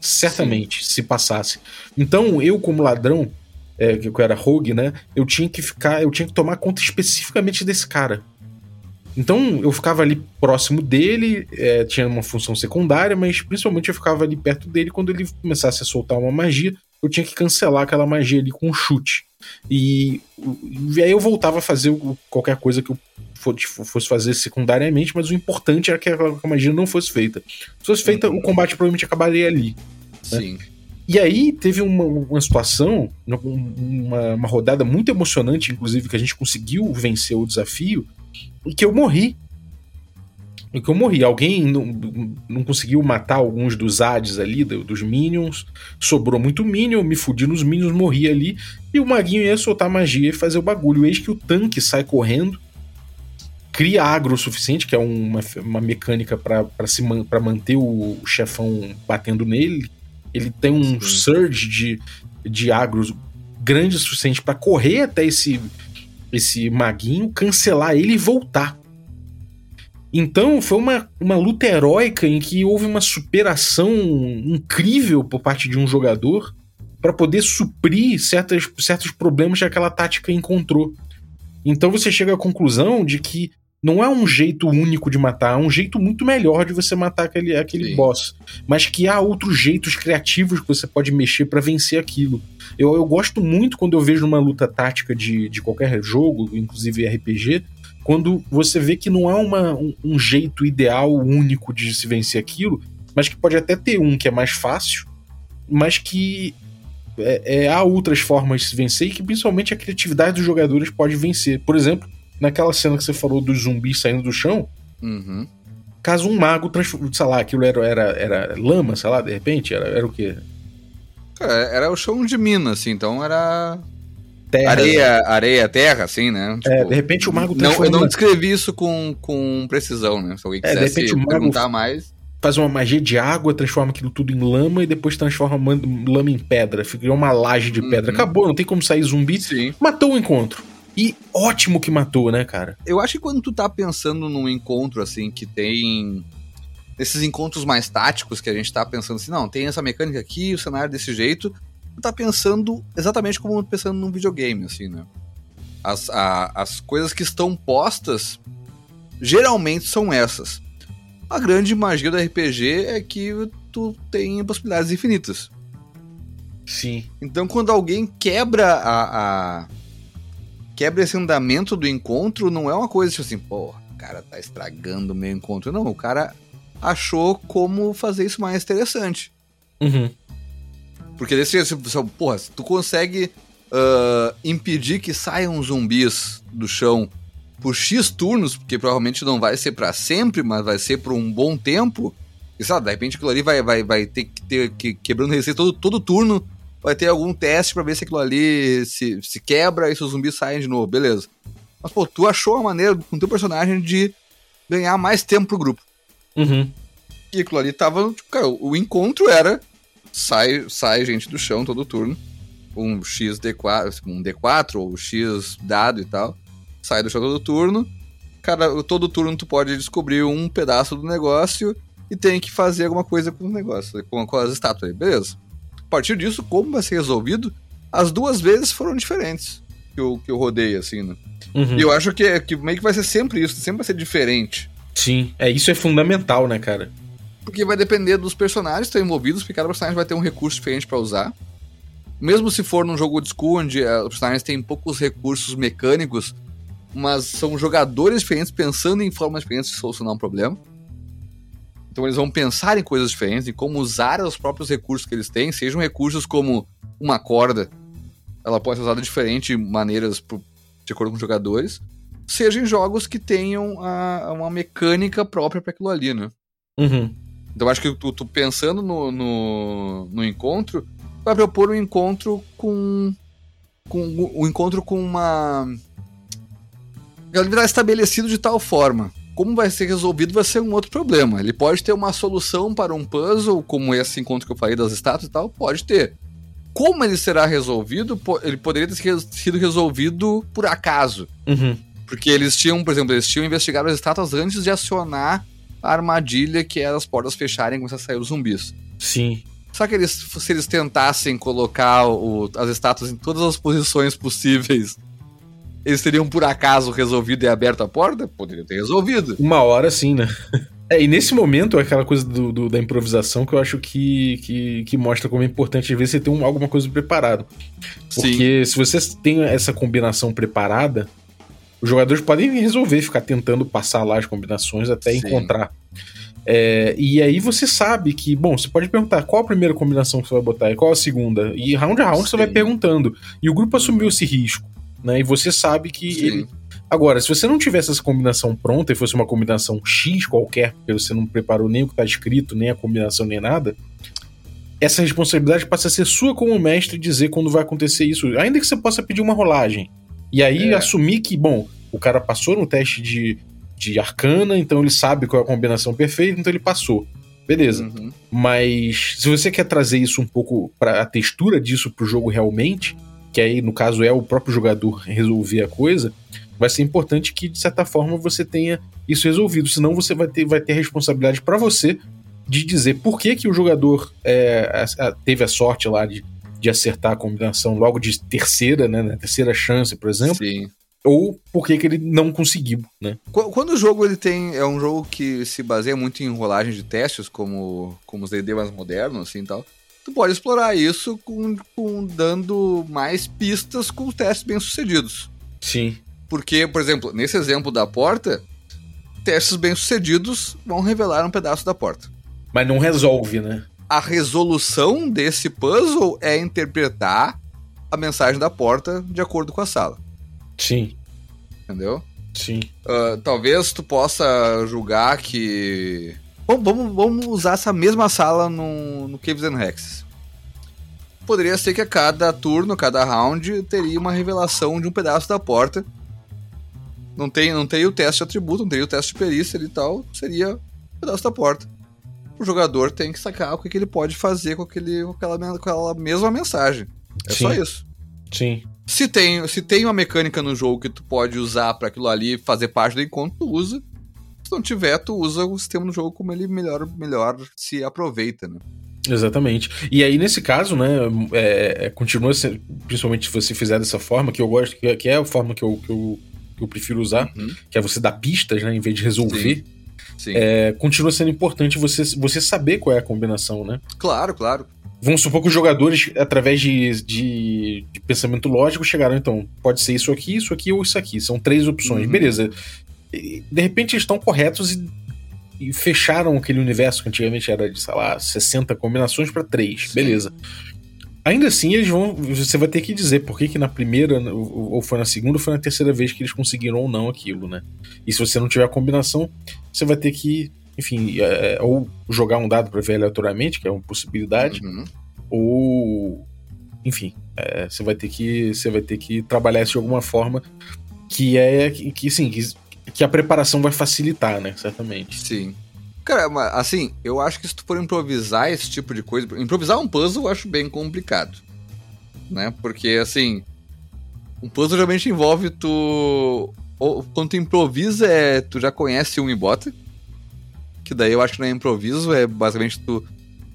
S1: Certamente, se passasse. Então, eu, como ladrão, é, que eu era rogue, né? Eu tinha que ficar, eu tinha que tomar conta especificamente desse cara. Então eu ficava ali próximo dele, é, tinha uma função secundária, mas principalmente eu ficava ali perto dele quando ele começasse a soltar uma magia, eu tinha que cancelar aquela magia ali com um chute. E, e aí eu voltava a fazer qualquer coisa que eu fo- fosse fazer secundariamente, mas o importante era que aquela magia não fosse feita. Se fosse feita, o combate provavelmente acabaria ali.
S4: Sim.
S1: E aí teve uma, uma situação, uma, uma rodada muito emocionante, inclusive, que a gente conseguiu vencer o desafio, e que eu morri. E que eu morri. Alguém não, não conseguiu matar alguns dos ads ali, do- dos minions. Sobrou muito minion, me fudi nos minions, morri ali. E o maguinho ia soltar magia e fazer o bagulho. Eis que o tanque sai correndo, cria agro o suficiente, que é uma, uma mecânica para manter o chefão batendo nele. Ele tem um
S4: Sim.
S1: surge de, de agros grande o suficiente para correr até esse, esse maguinho, cancelar ele e voltar. Então foi uma, uma luta heróica em que houve uma superação incrível por parte de um jogador para poder suprir certas, certos problemas que aquela tática encontrou. Então você chega à conclusão de que não é um jeito único de matar, é um jeito muito melhor de você matar aquele, aquele
S4: Sim.
S1: boss. Mas que há outros jeitos criativos que você pode mexer para vencer aquilo. Eu, eu gosto muito quando eu vejo uma luta tática de, de qualquer jogo, inclusive RPG, quando você vê que não há uma, um, um jeito ideal, único de se vencer aquilo, mas que pode até ter um que é mais fácil, mas que é, é, há outras formas de se vencer e que principalmente a criatividade dos jogadores pode vencer. Por exemplo, naquela cena que você falou dos zumbis saindo do chão,
S4: Uhum.
S1: caso um mago sei lá, aquilo era, era, era lama, sei lá, de repente, era, era o quê?
S4: Cara, era o chão de mina, assim, então era
S1: Terra.
S4: areia, areia, terra, assim, né?
S1: É,
S4: Tipo,
S1: de repente o mago
S4: não, eu
S1: transforma
S4: não descrevi isso com, com precisão, né? Se alguém
S1: É, de
S4: quisesse
S1: repente o mago-
S4: perguntar mais.
S1: faz uma magia de água, transforma aquilo tudo em lama e depois transforma lama em pedra. Fica uma laje de pedra.
S4: Uhum.
S1: Acabou, não tem como sair zumbi.
S4: Sim.
S1: Matou o encontro. E ótimo que matou, né, cara?
S4: Eu acho que quando tu tá pensando num encontro, assim, que tem. Esses encontros mais táticos que a gente tá pensando assim, não, tem essa mecânica aqui, o cenário desse jeito. Tu tá pensando exatamente como pensando num videogame, assim, né? As, a- as coisas que estão postas geralmente são essas. A grande magia do RPG é que tu tem possibilidades infinitas.
S1: Sim.
S4: Então, quando alguém quebra a, a- quebra esse andamento do encontro, não é uma coisa tipo assim, pô, o cara tá estragando o meu encontro. Não, o cara achou como fazer isso mais interessante.
S1: Uhum.
S4: Porque desse se, se, porra, se tu consegue ah, impedir que saiam zumbis do chão por X turnos, porque provavelmente não vai ser pra sempre, mas vai ser por um bom tempo, e sabe, de repente aquilo ali vai, vai, vai ter que ter que quebrando receita todo, todo turno, vai ter algum teste pra ver se aquilo ali se, se quebra e se os zumbis saem de novo, beleza. Mas, pô, tu achou uma maneira com teu personagem de ganhar mais tempo pro grupo.
S1: Uhum.
S4: E aquilo ali tava. tipo, Cara, o encontro era. Sai, sai gente do chão todo turno. Um XD4, um D4 ou X dado e tal. Sai do chão todo turno. Cara, todo turno tu pode descobrir um pedaço do negócio e tem que fazer alguma coisa com o negócio, com, com as estátuas aí, beleza. A partir disso, como vai ser resolvido? As duas vezes foram diferentes que eu, que eu rodei, assim, né?
S1: Uhum.
S4: E eu acho que, que meio que vai ser sempre isso, sempre vai ser diferente.
S1: Sim, é isso é fundamental, né, cara?
S4: Porque vai depender dos personagens que estão envolvidos, porque cada personagem vai ter um recurso diferente pra usar. Mesmo se for num jogo de school, onde eh, os personagens têm poucos recursos mecânicos, mas são jogadores diferentes pensando em formas diferentes de solucionar um problema. Então eles vão pensar em coisas diferentes, em como usar os próprios recursos que eles têm, sejam recursos como uma corda, ela pode ser usada de diferentes maneiras de acordo com os jogadores, seja em jogos que tenham a- uma mecânica própria para aquilo ali, né?
S1: Uhum.
S4: Então eu acho que tu, tu pensando no, no, no encontro, vai propor um encontro com. com um encontro com uma. Ele vai estabelecido de tal forma. Como vai ser resolvido vai ser um outro problema. Ele pode ter uma solução para um puzzle, como esse encontro que eu falei das estátuas e tal, pode ter. Como ele será resolvido, ele poderia ter sido- sido resolvido por acaso.
S1: Uhum.
S4: Porque eles tinham, por exemplo, eles tinham investigado as estátuas antes de acionar a armadilha que era as portas fecharem e começar a sair os zumbis.
S1: Sim.
S4: Só que eles, se eles tentassem colocar o- as estátuas em todas as posições possíveis, eles teriam por acaso resolvido e aberto a porta? Poderiam ter resolvido.
S1: Uma hora sim, né? É, e nesse momento, aquela coisa do, do- da improvisação que eu acho que, que, que mostra como é importante, às vezes, você ter um, alguma coisa preparado. Porque se você tem essa combinação preparada, os jogadores podem resolver ficar tentando passar lá as combinações até
S4: Sim.
S1: encontrar. É, e aí você sabe que, bom, você pode perguntar qual a primeira combinação que você vai botar e qual a segunda. E round a round você
S4: Sim.
S1: vai perguntando. E o grupo assumiu esse risco. Né? E você sabe que
S4: Sim.
S1: ele, Agora, se você não tivesse essa combinação pronta e fosse uma combinação X qualquer, porque você não preparou nem o que tá escrito, nem a combinação, nem nada, essa responsabilidade passa a ser sua como mestre dizer quando vai acontecer isso. Ainda que você possa pedir uma rolagem. E aí
S4: É.
S1: assumir que, bom, o cara passou no teste de, de arcana, então ele sabe qual é a combinação perfeita, então ele passou. Beleza.
S4: Uhum.
S1: Mas se você quer trazer isso um pouco para a textura disso pro jogo realmente, que aí no caso é o próprio jogador resolver a coisa, vai ser importante que de certa forma você tenha isso resolvido, senão você vai ter, vai ter responsabilidade para você de dizer por que, que o jogador é, a- a- teve a sorte lá de, de acertar a combinação logo de terceira, né, na terceira chance, por exemplo,
S4: Sim.
S1: ou por que, que ele não conseguiu, né?
S4: Qu- Quando o jogo ele tem. É um jogo que se baseia muito em rolagem de testes, como, como os DD mais modernos, assim e tal. Tu pode explorar isso com, com dando mais pistas com testes bem-sucedidos.
S1: Sim.
S4: Porque, por exemplo, nesse exemplo da porta, testes bem-sucedidos vão revelar um pedaço da porta.
S1: Mas não resolve, né?
S4: A resolução desse puzzle é interpretar a mensagem da porta de acordo com a sala.
S1: Sim,
S4: Entendeu?
S1: sim.
S4: Ah, talvez tu possa julgar que. Vamos, vamos, vamos usar essa mesma sala no, no Caves and Hexes. Poderia ser que a cada turno, cada round, teria uma revelação de um pedaço da porta. Não tem, não tem o teste de atributo, não teria o teste de perícia e tal. Seria um pedaço da porta. O jogador tem que sacar o que, que ele pode fazer com, aquele, com, aquela, com aquela mesma mensagem. É só
S1: Sim.
S4: isso.
S1: Sim.
S4: Se tem, se tem uma mecânica no jogo que tu pode usar pra aquilo ali fazer parte do encontro, tu usa. Se não tiver, tu usa o sistema no jogo como ele melhor, melhor se aproveita, né?
S1: Exatamente. E aí, nesse caso, né, é, é, continua sendo, principalmente se você fizer dessa forma, que eu gosto, que é, que é a forma que eu, que, eu, que eu prefiro usar,
S4: Uhum.
S1: que é você dar pistas, né, em vez de resolver,
S4: Sim.
S1: é, continua sendo importante você, você saber qual é a combinação, né?
S4: Claro, claro.
S1: Vamos supor que os jogadores, através de, de, de pensamento lógico, chegaram, então, pode ser isso aqui, isso aqui ou isso aqui. São três opções.
S4: Uhum.
S1: Beleza. De repente eles estão corretos e, e fecharam aquele universo que antigamente era de, sei lá, 60 combinações para três.
S4: Sim.
S1: Beleza. Ainda assim, eles vão. Você vai ter que dizer por que, que na primeira, ou ou foi na segunda, ou foi na terceira vez que eles conseguiram ou não aquilo, né? E se você não tiver a combinação, você vai ter que, enfim, é, ou jogar um dado para ver aleatoriamente, que é uma possibilidade,
S4: Uhum.
S1: ou enfim é, você vai ter que você vai ter que trabalhar isso de alguma forma que é que, que sim que, que a preparação vai facilitar né certamente
S4: Sim. Cara, assim, eu acho que se tu for improvisar esse tipo de coisa. Improvisar um puzzle eu acho bem complicado. Né? Porque, assim. Um puzzle geralmente envolve tu. Ou, quando tu improvisa, é, tu já conhece um e bota. Que daí eu acho que não é improviso, é basicamente tu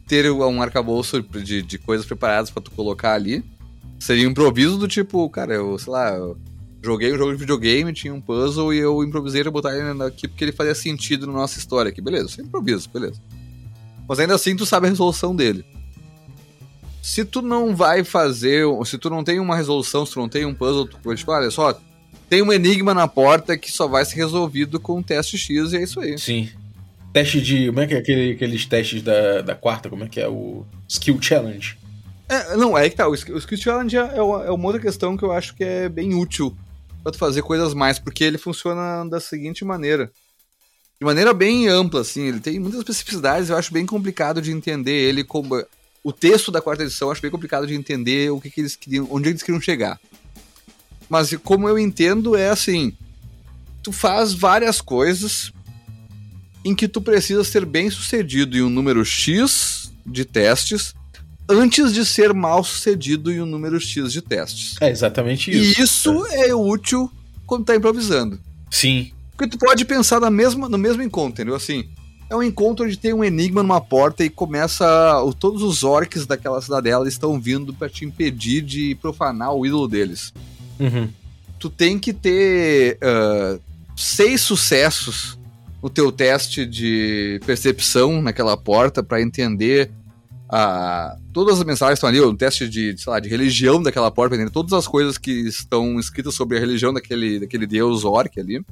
S4: ter um arcabouço de, de coisas preparadas pra tu colocar ali. Seria um improviso do tipo, cara, eu, sei lá, eu joguei um jogo de videogame, tinha um puzzle e eu improvisei pra botar ele aqui porque ele fazia sentido na nossa história aqui. Beleza, você improvisa, beleza. Mas ainda assim tu sabe a resolução dele. Se tu não vai fazer, se tu não tem uma resolução, se tu não tem um puzzle, tu, tipo, olha só, tem um enigma na porta que só vai ser resolvido com um teste X e é isso aí.
S1: Sim. Teste de. Como é que é aquele, aqueles testes da, da quarta? Como é que é? O Skill Challenge.
S4: É, não, é que tá. O, Sk- o Skill Challenge é, uma- é uma outra questão que eu acho que é bem útil pra tu fazer coisas mais, porque ele funciona da seguinte maneira. De maneira bem ampla, assim, ele tem muitas especificidades, eu acho bem complicado de entender ele como. O texto da quarta edição eu acho bem complicado de entender o que, que eles queriam. onde eles queriam chegar. Mas como eu entendo, é assim. Tu faz várias coisas em que tu precisa ser bem sucedido em um número X de testes antes de ser mal sucedido em um número X de testes.
S1: É exatamente isso.
S4: E isso é útil quando tá improvisando.
S1: Sim.
S4: Porque tu pode pensar na mesma, no mesmo encontro, entendeu? Assim, é um encontro onde tem um enigma numa porta e começa. o- Todos os orcs daquela cidadela estão vindo pra te impedir de profanar o ídolo deles.
S1: Uhum.
S4: Tu tem que ter ah, seis sucessos no teu teste de percepção naquela porta pra entender todas as mensagens estão ali, o teste de, sei lá, de religião daquela porta, todas as coisas que estão escritas sobre a religião daquele, daquele deus orc ali,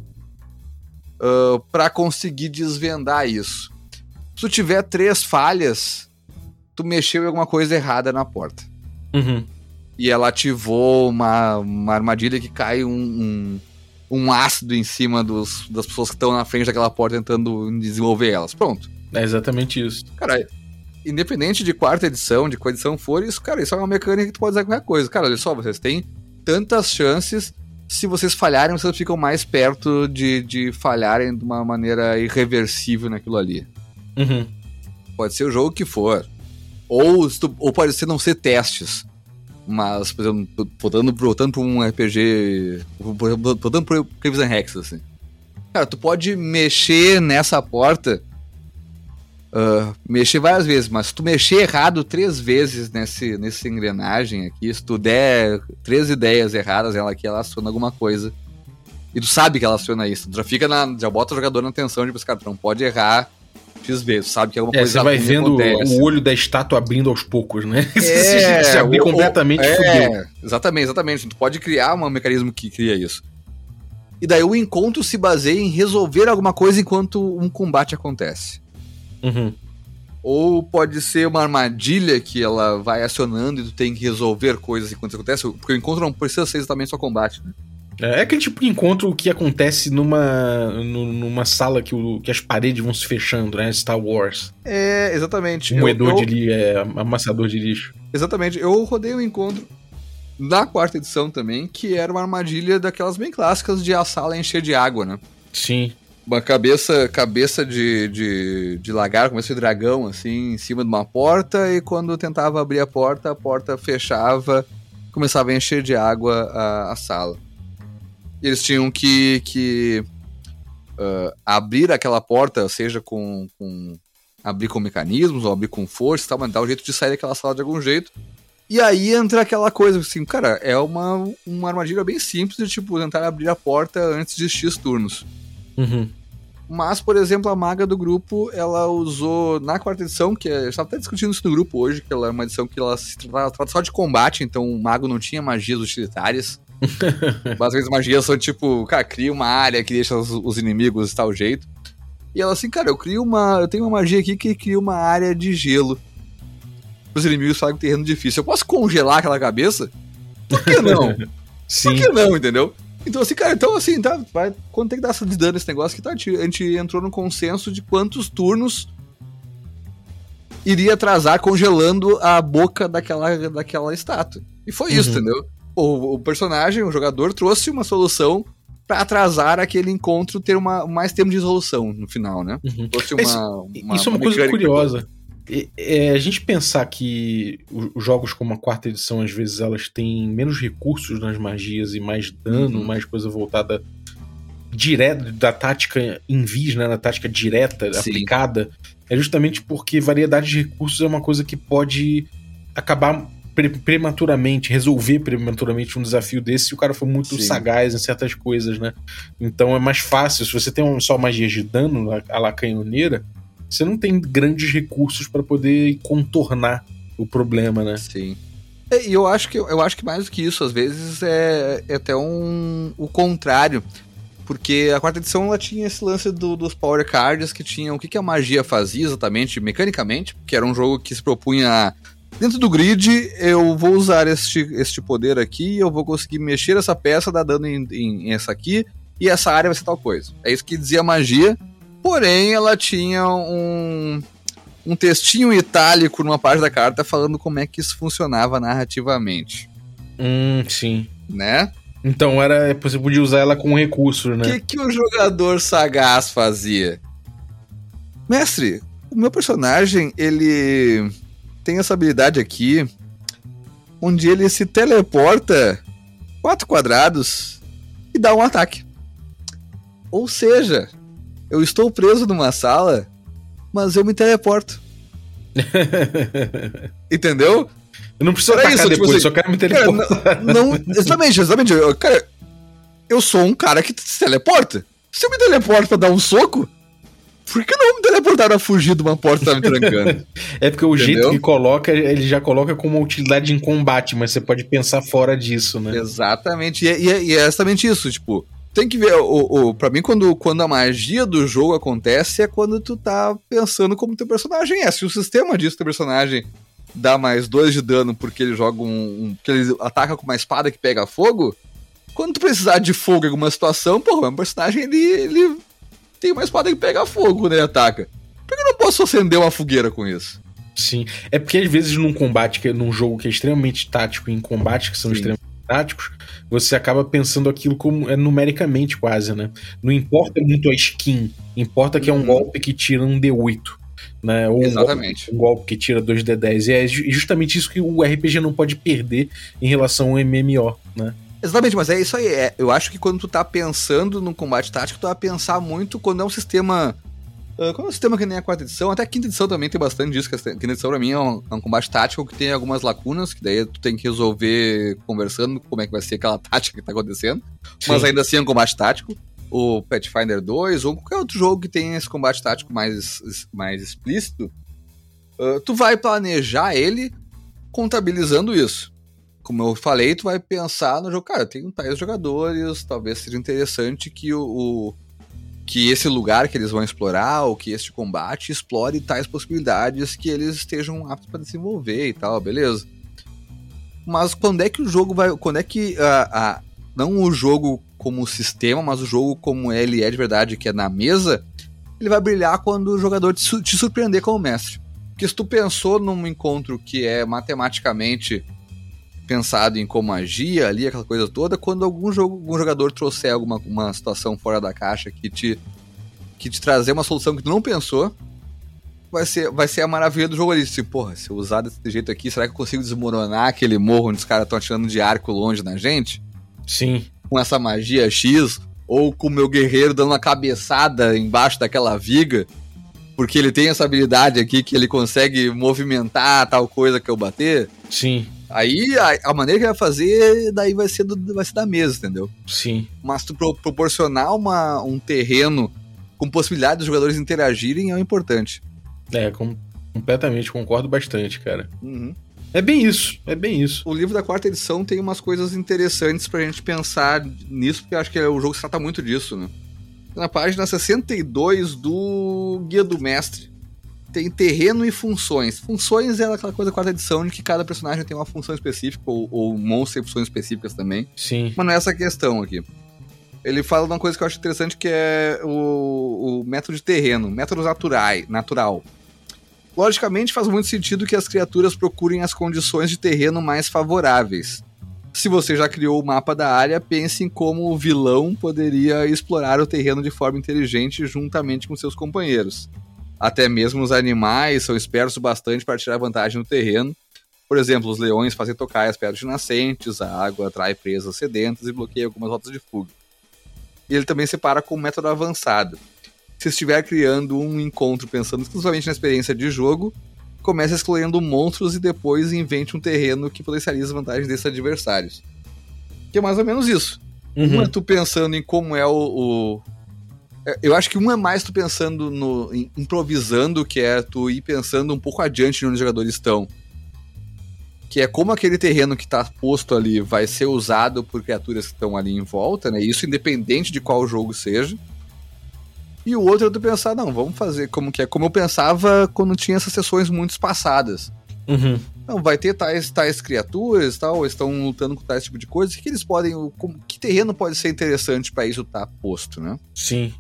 S4: ah, pra conseguir desvendar isso. Se tu tiver três falhas, tu mexeu em alguma coisa errada na porta.
S1: Uhum.
S4: E ela ativou uma, uma armadilha que cai um, um, um ácido em cima dos, das pessoas que estão na frente daquela porta tentando desenvolver elas. Pronto.
S1: É exatamente isso.
S4: Cara, independente de quarta edição, de qual edição for, isso, cara, isso é uma mecânica que tu pode usar qualquer coisa. Cara, olha só, vocês têm tantas chances. Se vocês falharem, vocês ficam mais perto de, de falharem de uma maneira irreversível naquilo ali.
S1: Uhum.
S4: Pode ser o jogo que for. Ou, ou pode ser não ser testes. Mas, por exemplo, voltando, voltando pra um RPG. Voltando pro and Hex, assim. Cara, tu pode mexer nessa porta. Ah, mexer várias vezes, mas se tu mexer errado três vezes nesse, nessa engrenagem aqui, se tu der três ideias erradas, ela aqui ela aciona alguma coisa. E tu sabe que ela aciona isso. Tu já fica na. Já bota o jogador na atenção de tipo, cara, tu não pode errar X vezes, sabe que alguma
S1: É,
S4: coisa
S1: você vai vendo
S4: acontece.
S1: o olho da estátua abrindo aos poucos, né?
S4: É,
S1: se abrir
S4: o-
S1: completamente,
S4: o-
S1: fudeu.
S4: é, Exatamente, exatamente. Tu pode criar um mecanismo que cria isso. E daí o encontro se baseia em resolver alguma coisa enquanto um combate acontece.
S1: Uhum.
S4: Ou pode ser uma armadilha que ela vai acionando e tu tem que resolver coisas enquanto isso acontece. Porque o encontro não precisa ser exatamente só combate. né?
S1: É aquele tipo de encontro que acontece numa, nu- numa sala que, o- que as paredes vão se fechando, né? Star Wars.
S4: É, exatamente.
S1: Um
S4: Eu-
S1: moedor
S4: eu-
S1: de lixo, é, amassador de lixo.
S4: Exatamente. Eu rodei um encontro na quarta edição também, que era uma armadilha daquelas bem clássicas de a sala encher de água, né?
S1: Sim.
S4: Uma cabeça cabeça de, de, de lagarto, cabeça de dragão, assim, em cima de uma porta, e quando tentava abrir a porta, a porta fechava, começava a encher de água a, a sala. E eles tinham que, que ah, abrir aquela porta, seja com, com abrir com mecanismos, ou abrir com força tal, mas dar um jeito de sair daquela sala de algum jeito. E aí entra aquela coisa, assim, cara, é uma, uma armadilha bem simples de, tipo, tentar abrir a porta antes de X turnos.
S1: Uhum.
S4: Mas, por exemplo, a maga do grupo, ela usou na quarta edição, que é, eu estava até discutindo isso no grupo hoje, que ela é uma edição que ela se trata, só de combate, então o mago não tinha magias utilitárias. Basicamente, as magias são tipo, cara, cria uma área que deixa os, os inimigos de tal jeito. E ela assim, cara, eu crio uma. Eu tenho uma magia aqui que cria uma área de gelo. Os inimigos fazem um terreno difícil. Eu posso congelar aquela cabeça? Por que não?
S1: Sim.
S4: Por que não, entendeu? Então, assim, cara, então assim, tá, vai, quando tem que dar de dano esse negócio que tá, a gente- entrou no consenso de quantos turnos iria atrasar congelando a boca daquela, daquela estátua. E foi isso,
S1: Uhum.
S4: entendeu? O, o personagem, o jogador, trouxe uma solução pra atrasar aquele encontro ter uma, mais tempo de resolução no final, né?
S1: Uhum.
S4: Fosse
S1: Isso- Isso é uma, coisa curiosa. É, é, a gente pensar que os jogos como a quarta edição, às vezes, elas têm menos recursos nas magias e mais dano,
S4: Uhum.
S1: mais coisa voltada direto da tática em vis, né, na tática direta,
S4: Sim.
S1: aplicada, é justamente porque variedade de recursos é uma coisa que pode acabar pre- prematuramente, resolver prematuramente um desafio desse se o cara for muito
S4: Sim.
S1: sagaz em certas coisas, né? Então é mais fácil. Se você tem um- só magias de dano, a- a la canhoneira, você não tem grandes recursos para poder contornar o problema, né?
S4: Sim. É, E eu acho que eu acho que mais do que isso, às vezes, é, é até um o contrário. Porque a quarta edição ela tinha esse lance do- dos power cards que tinham o que, que a magia fazia exatamente, mecanicamente, que era um jogo que se propunha dentro do grid, eu vou usar este, este poder aqui, eu vou conseguir mexer essa peça, dar dano em, em- em essa aqui, e essa área vai ser tal coisa. É isso que dizia a magia. Porém, ela tinha um, um textinho itálico numa parte da carta falando como é que isso funcionava narrativamente,
S1: Hum, sim.
S4: né?
S1: Então era você podia usar ela com recurso,
S4: O
S1: né?
S4: que, que o jogador sagaz fazia? Mestre, o meu personagem, ele tem essa habilidade aqui, onde ele se teleporta quatro quadrados e dá um ataque. Ou seja, eu estou preso numa sala, mas eu me teleporto. Entendeu?
S1: Eu não preciso atacar
S4: isso, tipo
S1: depois,
S4: assim,
S1: só quero me
S4: Cara,
S1: teleportar.
S4: não, não- exatamente, exatamente. Eu, cara, eu sou um cara que se teleporta. Se eu me teleporto pra dar um soco, por que não me teleportaram a fugir de uma porta que tá me trancando?
S1: É porque o jeito
S4: Entendeu?
S1: que coloca, ele já coloca como uma utilidade em combate, mas você pode pensar fora disso, né?
S4: exatamente. E, é- e é- e é exatamente isso, tipo. Tem que ver, o, o, pra mim, quando, quando a magia do jogo acontece, é quando tu tá pensando como teu personagem é. Se o sistema diz que teu personagem dá mais dois de dano porque ele joga um. um porque ele ataca com uma espada que pega fogo, quando tu precisar de fogo em alguma situação, pô, meu personagem ele, ele tem uma espada que pega fogo quando ele ataca. Por que eu não posso acender uma fogueira com isso?
S1: Sim. É porque às vezes num combate, num jogo que é extremamente tático, em combates que são
S4: Sim.
S1: extremamente táticos, você acaba pensando aquilo como é numericamente quase, né? Não importa muito a skin, importa que é um
S4: Uhum.
S1: golpe que tira um D8, né? Ou um
S4: Exatamente.
S1: golpe, um golpe que tira 2D10. E é ju- justamente isso que o RPG não pode perder em relação ao MMO, né?
S4: Exatamente, mas é isso aí. É, eu acho que quando tu tá pensando no combate tático, tu vai pensar muito quando é um sistema. Ah, quando é um sistema que nem a quarta edição, até a quinta edição também tem bastante disso, que a quinta edição pra mim é um, é um combate tático que tem algumas lacunas, que daí tu tem que resolver conversando como é que vai ser aquela tática que tá acontecendo. Mas
S1: Sim.
S4: ainda assim é um combate tático. O Pathfinder 2, ou qualquer outro jogo que tenha esse combate tático mais, mais explícito, ah, tu vai planejar ele contabilizando isso. Como eu falei, tu vai pensar no jogo, cara, tem tais jogadores, talvez seja interessante que o, o- que esse lugar que eles vão explorar, ou que este combate explore tais possibilidades que eles estejam aptos para desenvolver e tal, beleza. Mas quando é que o jogo vai. Quando é que. ah, ah, não o jogo como sistema, mas o jogo como ele é de verdade, que é na mesa, ele vai brilhar quando o jogador te, su- te surpreender como mestre. Porque se tu pensou num encontro que é matematicamente pensado em como agir ali, aquela coisa toda, quando algum, jogo, algum jogador trouxer alguma uma situação fora da caixa que te, que te trazer uma solução que tu não pensou, vai ser, vai ser a maravilha do jogo ali. Tipo, porra, se eu usar desse jeito aqui, será que eu consigo desmoronar aquele morro onde os caras estão atirando de arco longe na gente?
S1: Sim.
S4: Com essa magia X? Ou com o meu guerreiro dando uma cabeçada embaixo daquela viga? Porque ele tem essa habilidade aqui que ele consegue movimentar tal coisa que eu bater?
S1: Sim.
S4: Aí a, a maneira que vai fazer, daí vai ser, do- vai ser da mesa, entendeu?
S1: Sim.
S4: Mas tu pro- proporcionar uma, um terreno com possibilidade dos jogadores interagirem é o importante.
S1: É, com- completamente, concordo bastante, cara. É bem isso, é bem isso.
S4: O livro da quarta edição tem umas coisas interessantes pra gente pensar nisso, porque eu acho que o jogo se trata muito disso, né? Na página 62 do Guia do Mestre, tem terreno e funções. Funções é aquela coisa quarta edição de que cada personagem tem uma função específica, ou, ou monstro tem funções específicas também.
S1: Sim.
S4: Mas não é essa questão aqui. Ele fala de uma coisa que eu acho interessante que é o, o método de terreno, método naturai, natural. Logicamente faz muito sentido que as criaturas procurem as condições de terreno mais favoráveis. Se você já criou o mapa da área, pense em como o vilão poderia explorar o terreno de forma inteligente juntamente com seus companheiros. Até mesmo os animais são espertos bastante para tirar vantagem no terreno. Por exemplo, os leões fazem tocar as pedras de nascentes, a água atrai presas sedentas e bloqueia algumas rotas de fuga. E ele também separa com um método avançado. Se estiver criando um encontro pensando exclusivamente na experiência de jogo, comece escolhendo monstros e depois invente um terreno que potencializa as vantagens desses adversários. Que é mais ou menos isso.
S1: Uhum.
S4: Um é tu pensando em como é o, o- Eu acho que um é mais tu pensando no. improvisando, que é tu ir pensando um pouco adiante de onde os jogadores estão. Que é como aquele terreno que tá posto ali vai ser usado por criaturas que estão ali em volta, né? Isso independente de qual jogo seja. E o outro é tu pensar, não, vamos fazer como que é. Como eu pensava quando tinha essas sessões muito espaçadas.
S1: Uhum.
S4: Não, vai ter tais, tais criaturas tal, estão lutando com tais tipo de coisas. O que eles podem. que terreno pode ser interessante pra isso estar posto, né?
S1: Sim.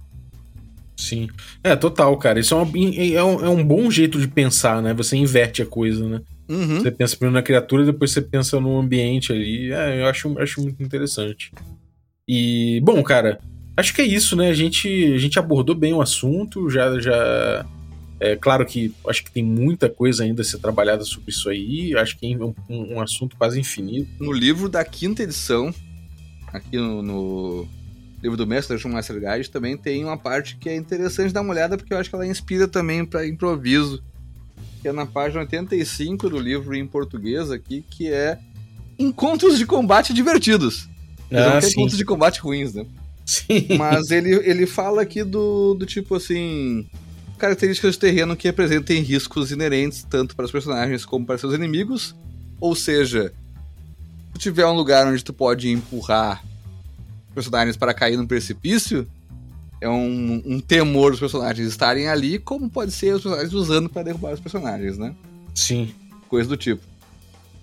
S1: Sim. É, total, cara. Isso é, uma- é um, é um bom jeito de pensar, né? Você inverte a coisa, né?
S4: Uhum.
S1: Você pensa primeiro na criatura, depois você pensa no ambiente ali. É, eu acho, acho muito interessante. E, bom, cara, acho que é isso, né? A gente, a gente abordou bem o assunto, já. já é claro que acho que tem muita coisa ainda a ser trabalhada sobre isso aí. Acho que é um, um assunto quase infinito.
S4: No livro da quinta edição, aqui no, no livro do Mestre, Dungeon Master Guide, também tem uma parte que é interessante dar uma olhada, porque eu acho que ela inspira também pra improviso. Que é na página 85 do livro em português aqui, que é Encontros de combate divertidos. Não
S1: Ah, sim.
S4: encontros de combate ruins, né?
S1: Sim.
S4: Mas ele, ele fala aqui do, do tipo assim. Características de terreno que representem riscos inerentes tanto para os personagens como para seus inimigos. Ou seja, se tiver um lugar onde tu pode empurrar personagens para cair num precipício, é um, um temor dos personagens estarem ali, como pode ser os personagens usando para derrubar os personagens, né?
S1: Sim.
S4: coisa do tipo.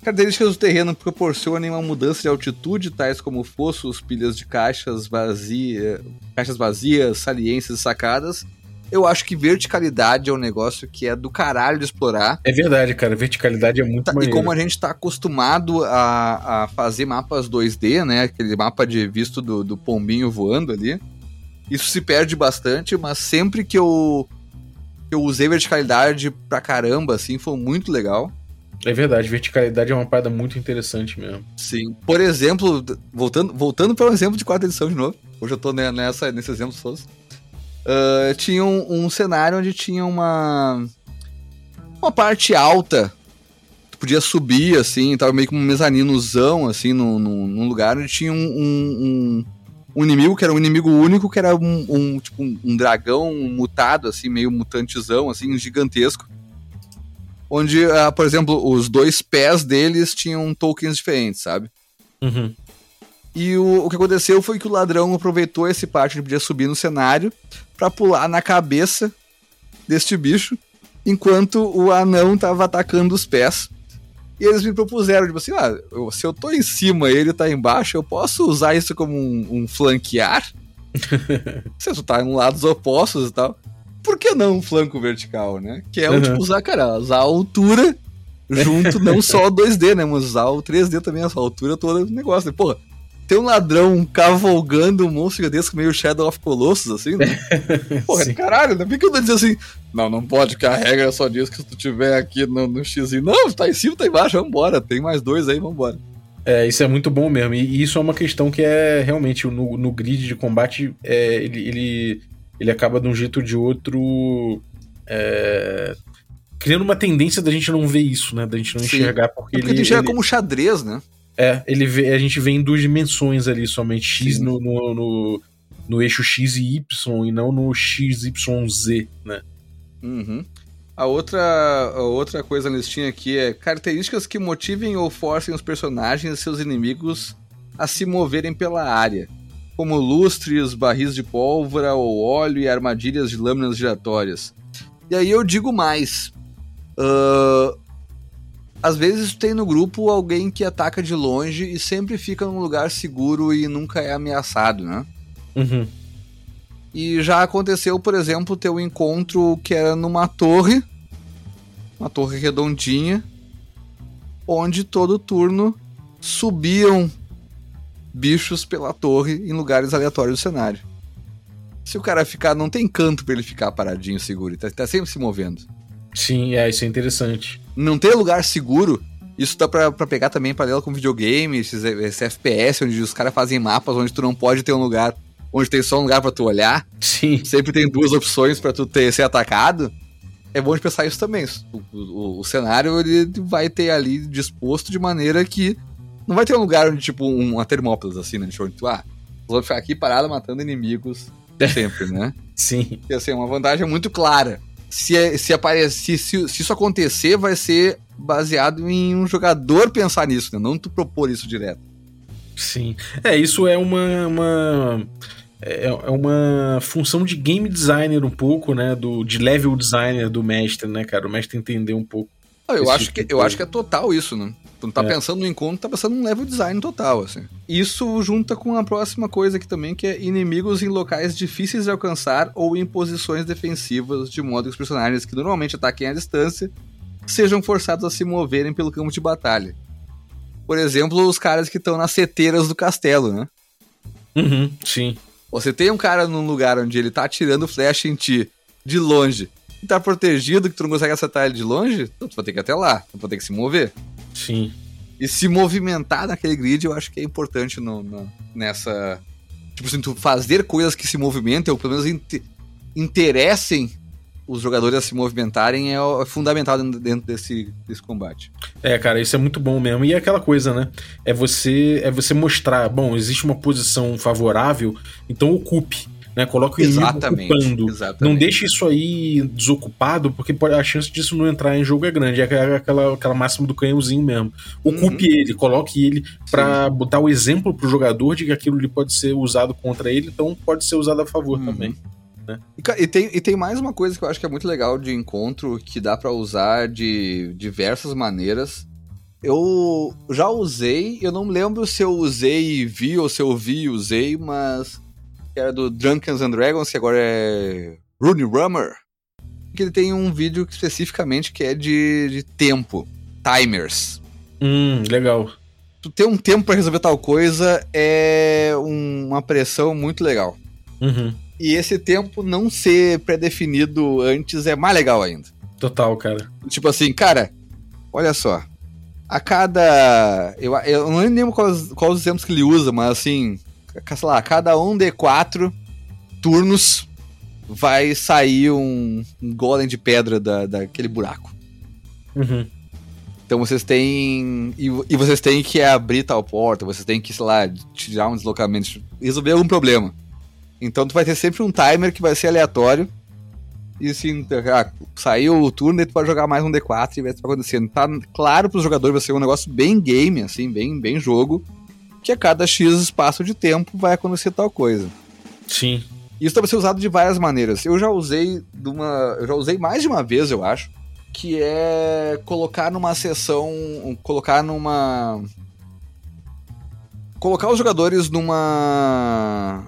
S4: Características do terreno proporcionem uma mudança de altitude, tais como fossos, pilhas de caixas, vazia, caixas vazias, saliências e sacadas. Eu acho que verticalidade é um negócio que é do caralho de explorar.
S1: É verdade, cara. Verticalidade é muito
S4: Tá, e
S1: maneiro.
S4: como a gente tá acostumado a, a fazer mapas 2D, né? Aquele mapa de visto do, do pombinho voando ali. Isso se perde bastante, mas sempre que eu, que eu usei verticalidade pra caramba, assim, foi muito legal.
S1: É verdade, verticalidade é uma parada muito interessante mesmo.
S4: Sim. Por exemplo, voltando, voltando para o exemplo de quarta edição de novo. Hoje eu tô ne- nessa, nesse exemplo todos. Ah, tinha um, um cenário onde tinha uma. Uma parte alta. Tu podia subir, assim, tava meio que um mezaninozão, assim, num, num, lugar onde tinha um, um, um- inimigo que era um inimigo único, que era um, um, tipo, um, dragão mutado, assim, meio mutantezão, assim, gigantesco. Onde, ah, por exemplo, os dois pés deles tinham tokens diferentes, sabe?
S1: Uhum.
S4: E o, o que aconteceu foi que o ladrão aproveitou esse parte de podia subir no cenário pra pular na cabeça deste bicho, enquanto o anão tava atacando os pés. E eles me propuseram, tipo assim, ah, se eu tô em cima e ele tá embaixo, eu posso usar isso como um, um flanquear? se tu tá em lados opostos e tal. Por que não um flanco vertical, né? Que é o
S1: Uhum.
S4: tipo usar, cara, usar a altura junto, não só o 2D, né? Mas usar o 3D também, essa altura toda do negócio. né? Porra, tem um ladrão cavalgando um monstro gigantesco meio Shadow of Colossus, assim, né? Porra,
S1: Sim.
S4: caralho, ainda bem que eu tô dizendo assim, não, não pode, que a regra só diz que se tu tiver aqui no, no X, não, tá em cima, tá embaixo, vambora, tem mais dois aí, vambora.
S1: É, isso é muito bom mesmo. E, e isso é uma questão que é realmente no, no grid de combate, é, ele, ele, ele acaba de um jeito ou de outro. é, criando uma tendência da gente não ver isso, né? Da gente não
S4: Sim.
S1: enxergar, porque,
S4: É porque
S1: ele.
S4: tu enxerga
S1: ele-
S4: como xadrez, né?
S1: É, ele vê, a gente vê em duas dimensões ali somente. X no, no, no, no eixo X e Y e não no XYZ, né?
S4: Uhum. A outra, a outra coisa na listinha aqui é características que motivem ou forcem os personagens e seus inimigos a se moverem pela área, como lustres, barris de pólvora ou óleo e armadilhas de lâminas giratórias. E aí eu digo mais. ah, às vezes tem no grupo alguém que ataca de longe e sempre fica num lugar seguro e nunca é ameaçado, né?
S1: Uhum.
S4: E já aconteceu, por exemplo, ter um encontro que era numa torre, uma torre redondinha, onde todo turno subiam bichos pela torre em lugares aleatórios do cenário. Se o cara ficar, não tem canto pra ele ficar paradinho seguro, ele tá, tá sempre se movendo.
S1: Sim, é, isso é interessante.
S4: Não ter lugar seguro, isso dá pra, pra pegar também paralelo com videogame, esses, esse FPS, onde os caras fazem mapas onde tu não pode ter um lugar, onde tem só um lugar pra tu olhar.
S1: Sim.
S4: Sempre tem duas opções pra tu ter, ser atacado. É bom de pensar isso também. O, o- o cenário ele vai ter ali disposto de maneira que não vai ter um lugar onde, tipo, um- uma Termópolis, assim, né? Onde tu, ah, vou ficar aqui parado matando inimigos sempre, né?
S1: Sim.
S4: E, assim, é uma vantagem muito clara. Se, é- se, aparecer, se, se isso acontecer, vai ser baseado em um jogador pensar nisso, né? Não tu propor isso direto.
S1: Sim. É, isso é uma. uma é é uma função de game designer um pouco, né? Do, de level designer do mestre, né, cara? O mestre entender um pouco.
S4: Ah, eu acho,
S1: tipo
S4: que, eu
S1: coisa.
S4: acho que é total isso, né? Tu não tá
S1: É.
S4: pensando no encontro, tá pensando num level design total, assim. Isso junta com a próxima coisa aqui também, que é inimigos em locais difíceis de alcançar ou em posições defensivas, de modo que os personagens que normalmente ataquem à distância sejam forçados a se moverem pelo campo de batalha. Por exemplo, os caras que estão nas seteiras do castelo, né?
S1: Uhum, sim.
S4: Você tem um cara num lugar onde ele tá atirando flecha em ti, de longe, e tá protegido, que tu não consegue acertar ele de longe, então tu vai ter que ir até lá, tu vai ter que se mover.
S1: Sim.
S4: E se movimentar naquele grid, eu acho que é importante no, no- nessa. Tipo assim, tu fazer coisas que se movimentem, ou pelo menos inte- interessem os jogadores a se movimentarem, é, é fundamental dentro, dentro desse, desse combate.
S1: É, cara, isso é muito bom mesmo. E é aquela coisa, né? É você, é você mostrar, bom, existe uma posição favorável, então ocupe, né? Coloque o
S4: Exatamente.
S1: ocupando.
S4: exatamente.
S1: Não deixe isso aí desocupado, porque a chance disso não entrar em jogo é grande. É aquela, aquela, aquela máxima do canhãozinho mesmo. Ocupe ele, coloque ele pra botar o exemplo pro jogador de que aquilo ali pode ser usado contra ele, então pode ser usado a favor
S4: Uhum.
S1: também.
S4: E, ca- e tem, e tem mais uma coisa que eu acho que é muito legal de encontro, que dá pra usar de diversas maneiras. Eu já usei, eu não lembro se eu usei e vi ou se eu vi e usei, mas que era do Drunken and Dragons, que agora é Rune Rummer, que ele tem um vídeo especificamente que é de, de tempo, timers.
S1: Hum, legal.
S4: Tu ter um tempo pra resolver tal coisa é um- uma pressão muito legal.
S1: Uhum.
S4: E esse tempo não ser pré-definido antes é mais legal ainda.
S1: Total, cara.
S4: Tipo assim, cara, olha só. A cada. Eu, eu não lembro quais, quais os exemplos que ele usa, mas assim, sei lá, a cada um D4 turnos vai sair um, um golem de pedra da, daquele buraco.
S1: Uhum.
S4: Então vocês têm. E, e vocês têm que abrir tal porta, vocês têm que, sei lá, tirar um deslocamento, resolver algum problema. Então tu vai ter sempre um timer que vai ser aleatório. E assim, ah, saiu o turno, e tu vai jogar mais um D4 e vai estar acontecendo. Tá claro pros jogadores, vai ser um negócio bem game, assim, bem, bem jogo. Que a cada X espaço de tempo vai acontecer tal coisa.
S1: Sim.
S4: Isso deve ser usado de várias maneiras. Eu já usei de uma, eu já usei mais de uma vez, eu acho, que é colocar numa sessão, colocar numa colocar os jogadores numa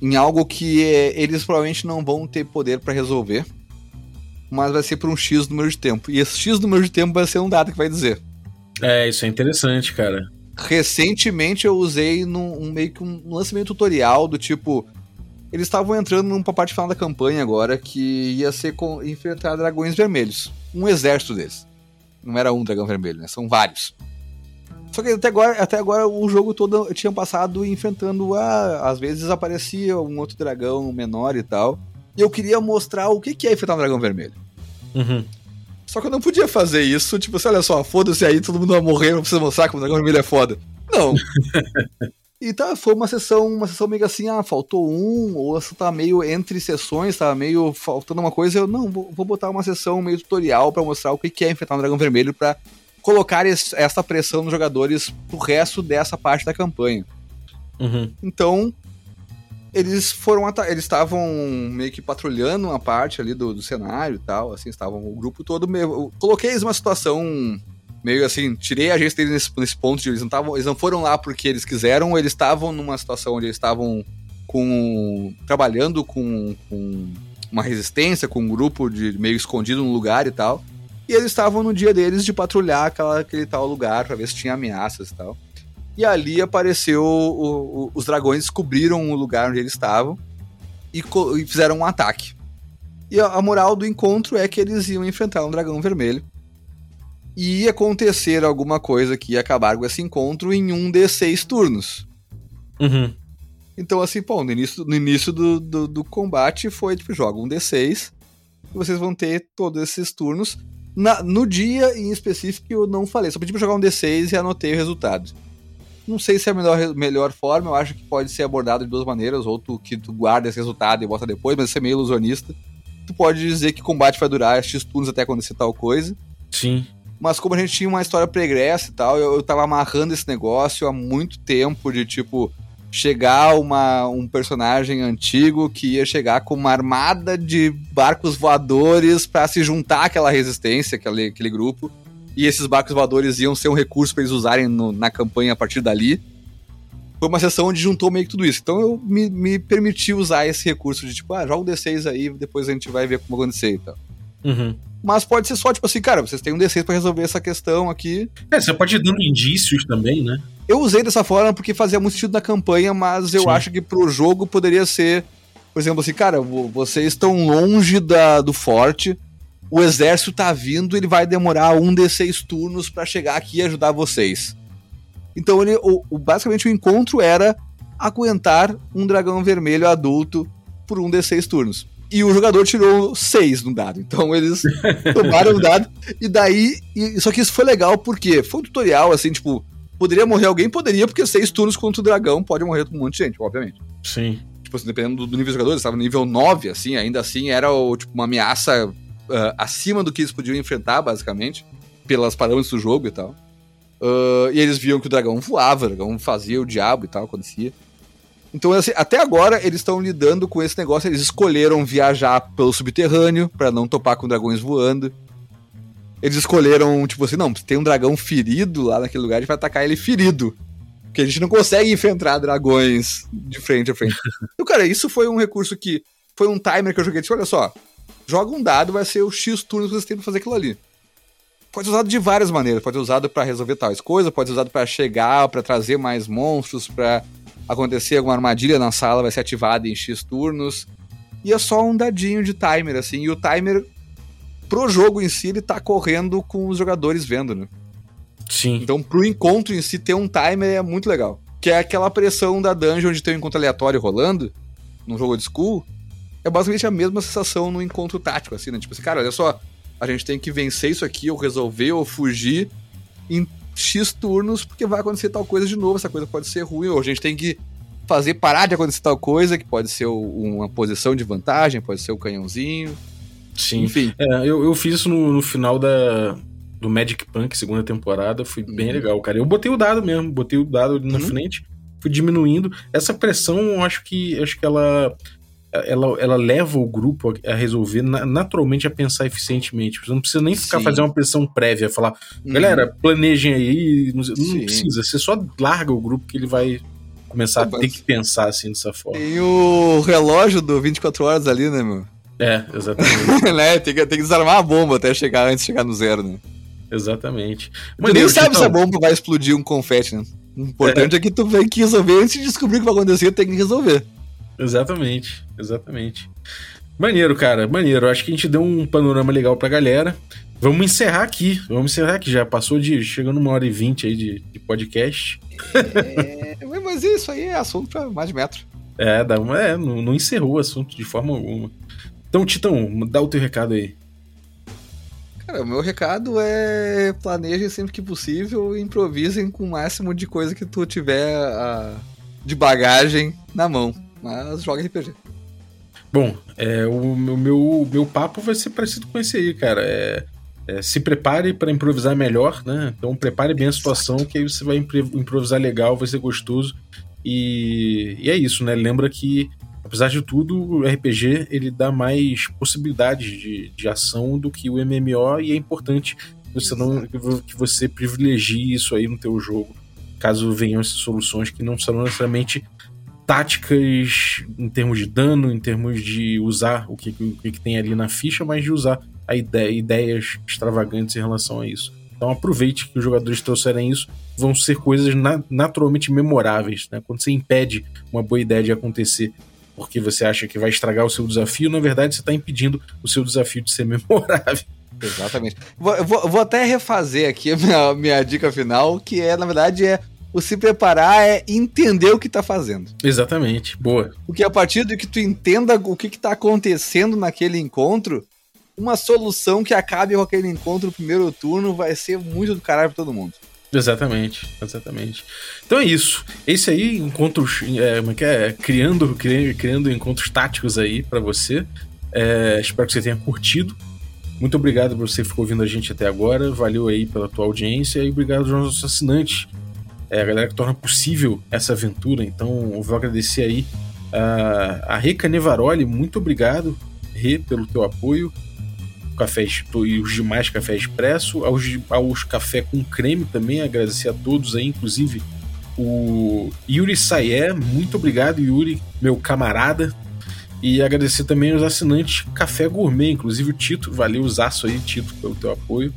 S4: em algo que é, eles provavelmente não vão ter poder pra resolver, mas vai ser por um X número de tempo. E esse X número de tempo vai ser um dado que vai dizer.
S1: É, isso é interessante, cara.
S4: Recentemente eu usei num um, meio que um lance meio tutorial do tipo. Eles estavam entrando numa parte final da campanha agora que ia ser com, enfrentar dragões vermelhos. Um exército deles. Não era um dragão vermelho, né? São vários. Só que até agora, até agora o jogo todo tinha passado enfrentando a. Às vezes aparecia um outro dragão menor e tal. E eu queria mostrar o que que é enfrentar um dragão vermelho.
S1: Uhum.
S4: Só que eu não podia fazer isso, tipo assim, olha só, foda-se aí, todo mundo vai morrer, não precisa mostrar como o dragão vermelho é foda. Não. e tá, foi uma sessão, uma sessão meio assim, ah, faltou um, ou essa tá meio entre sessões, tá meio faltando uma coisa, eu não, vou, vou botar uma sessão meio tutorial pra mostrar o que é enfrentar um dragão vermelho pra colocar esse- essa pressão nos jogadores pro resto dessa parte da campanha.
S1: Uhum.
S4: Então, eles foram eles estavam meio que patrulhando uma parte ali do, do cenário e tal, assim, estavam o grupo todo meio, coloquei eles numa situação meio assim, tirei a gente deles nesse, nesse ponto de eles não estavam, eles não foram lá porque eles quiseram, eles estavam numa situação onde eles estavam com trabalhando com, com uma resistência, com um grupo de meio escondido num lugar e tal. E eles estavam no dia deles de patrulhar aquela, aquele tal lugar pra ver se tinha ameaças e tal. E ali apareceu. o- o- os dragões descobriram o lugar onde eles estavam e, e fizeram um ataque. E a, a moral do encontro é que eles iam enfrentar um dragão vermelho. E ia acontecer alguma coisa que ia acabar com esse encontro em um de seis turnos.
S1: Uhum.
S4: Então, assim, pô, no início, no início do, do, do combate foi, tipo, joga um D6 e vocês vão ter todos esses turnos. Na- no dia em específico eu não falei, só pedi pra jogar um D6 e anotei o resultado. Não sei se é a melhor, melhor forma, eu acho que pode ser abordado de duas maneiras, ou tu, que tu guarda esse resultado e bota depois, mas isso é meio ilusionista. Tu pode dizer que o combate vai durar X turnos até acontecer tal coisa.
S1: Sim.
S4: Mas como a gente tinha uma história pregressa e tal, eu, eu tava amarrando esse negócio há muito tempo de tipo chegar uma, um personagem antigo que ia chegar com uma armada de barcos voadores pra se juntar àquela resistência, aquele, aquele grupo. E esses barcos voadores iam ser um recurso pra eles usarem no- na campanha a partir dali. Foi uma sessão onde juntou meio que tudo isso. Então eu me, me permiti usar esse recurso de tipo, ah, joga um D6 aí, depois a gente vai ver como acontecer e tal.
S1: Uhum.
S4: Mas pode ser só, tipo assim, cara, vocês têm um D6 pra resolver essa questão aqui.
S1: É, você pode ir dando indícios também, né?
S4: Eu usei dessa forma porque fazia muito sentido na campanha, mas eu
S1: Sim.
S4: acho que pro jogo poderia ser, por exemplo, assim, cara, vo- vocês estão longe da, do forte, o exército tá vindo, ele vai demorar um D6 turnos pra chegar aqui e ajudar vocês. Então, ele, o, o- basicamente, o encontro era aguentar um dragão vermelho adulto por um D6 turnos. E o jogador tirou 6 no dado. Então eles tomaram o dado. E daí. E, só que isso foi legal porque foi um tutorial, assim, tipo, poderia morrer alguém? Poderia, porque 6 turnos contra o dragão pode morrer um monte de gente, obviamente.
S1: Sim.
S4: Tipo assim, dependendo do, do nível dos jogadores, estava no nível 9, assim, ainda assim era o, tipo, uma ameaça ah, acima do que eles podiam enfrentar, basicamente, pelas parâmetros do jogo e tal. Ah, e eles viam que o dragão voava, o dragão fazia o diabo e tal, acontecia. Então, assim, até agora eles estão lidando com esse negócio. Eles escolheram viajar pelo subterrâneo para não topar com dragões voando. Eles escolheram, tipo assim, não, tem um dragão ferido lá naquele lugar, a gente vai atacar ele ferido. Porque a gente não consegue enfrentar dragões de frente a frente. Então, cara, isso foi um recurso que. Foi um timer que eu joguei. Disse, olha só, joga um dado, vai ser o X turnos que vocês têm pra fazer aquilo ali. Pode ser usado de várias maneiras. Pode ser usado pra resolver tais coisas, pode ser usado pra chegar, pra trazer mais monstros, pra acontecer alguma armadilha na sala, vai ser ativada em X turnos. E é só um dadinho de timer, assim. E o timer, pro jogo em si, ele tá correndo com os jogadores vendo, né?
S1: Sim.
S4: Então, pro encontro em si, ter um timer é muito legal. Que é aquela pressão da dungeon de ter um encontro aleatório rolando, num jogo de school, é basicamente a mesma sensação no encontro tático, assim, né? Tipo assim, cara, olha só, a gente tem que vencer isso aqui, ou resolver, ou fugir em X turnos, porque vai acontecer tal coisa de novo, essa coisa pode ser ruim, ou a gente tem que fazer parar de acontecer tal coisa, que pode ser uma posição de vantagem, pode ser o canhãozinho,
S1: Sim.
S4: enfim.
S1: É, eu, eu fiz isso no, no final da, do Magic Punk, segunda temporada, foi bem
S4: Uhum.
S1: legal, cara. Eu botei o dado mesmo, botei o dado ali na
S4: Uhum.
S1: frente, fui diminuindo. Essa pressão, eu acho que acho que ela, ela, ela leva o grupo a, a resolver na- naturalmente a pensar eficientemente. Você não precisa nem ficar
S4: Sim.
S1: fazendo uma pressão prévia, falar, galera, planejem aí. Não, não precisa, você só larga o grupo que ele vai começar a
S4: Mas-
S1: ter que pensar assim dessa forma.
S4: Tem o relógio do 24 horas ali, né, meu?
S1: É, exatamente.
S4: né? Tem que, tem que desarmar a bomba até chegar antes de chegar no zero, né?
S1: exatamente.
S4: tu nem sabe se a bomba vai explodir um confete, né? O importante é. que tu tem que resolver antes de descobrir o que vai acontecer, tem que resolver.
S1: Exatamente, exatamente. Maneiro, cara, maneiro. Acho que a gente deu um panorama legal pra galera. Vamos encerrar aqui. Vamos encerrar aqui. Já passou de. chegando uma hora e vinte aí de, de podcast.
S4: É, mas isso aí é assunto pra mais de metro.
S1: É, dá uma, é não, não encerrou o assunto de forma alguma. Então, Titão, dá o teu recado aí.
S4: Cara, o meu recado é planejem sempre que possível e improvisem com o máximo de coisa que tu tiver ah, de bagagem na mão. Mas joga RPG.
S1: Bom, é, o meu, meu, meu papo vai ser parecido com esse aí, cara. É, é, se prepare para improvisar melhor, né? Então prepare bem a situação, que aí você vai improvisar legal, vai ser gostoso. E, e é isso, né? Lembra que, apesar de tudo, o RPG ele dá mais possibilidades de, de ação do que o MMO e é importante que você, não, que você privilegie isso aí no teu jogo, caso venham essas soluções que não serão necessariamente táticas em termos de dano, em termos de usar o que, o que tem ali na ficha, mas de usar a ideia, ideias extravagantes em relação a isso. Então aproveite que os jogadores trouxerem isso, vão ser coisas na naturalmente memoráveis. Né? Quando você impede uma boa ideia de acontecer porque você acha que vai estragar o seu desafio, na verdade você está impedindo o seu desafio de ser memorável.
S4: Exatamente. Vou, vou, vou, até refazer aqui a minha, minha dica final, que é, na verdade, é o se preparar é entender o que tá fazendo.
S1: Exatamente, boa.
S4: Porque a partir do que tu entenda o que, que tá acontecendo naquele encontro, uma solução que acabe com aquele encontro no primeiro turno vai ser muito do caralho pra todo mundo.
S1: Exatamente, exatamente. Então é isso. Esse aí, encontros. É, como é que é? Criando, criando, criando encontros táticos aí para você. É, espero que você tenha curtido. Muito obrigado por você que ficou ouvindo a gente até agora. Valeu aí pela tua audiência e obrigado aos nossos assinantes. É a galera que torna possível essa aventura. Então eu vou agradecer aí a, a Reca Nevaroli. Muito obrigado, Rê, pelo teu apoio café e os demais café expresso, aos, aos café com creme também, agradecer a todos aí, inclusive o Yuri Sayer, muito obrigado Yuri, meu camarada, e agradecer também aos assinantes Café Gourmet, inclusive o Tito, valeu zaço aí Tito pelo teu apoio.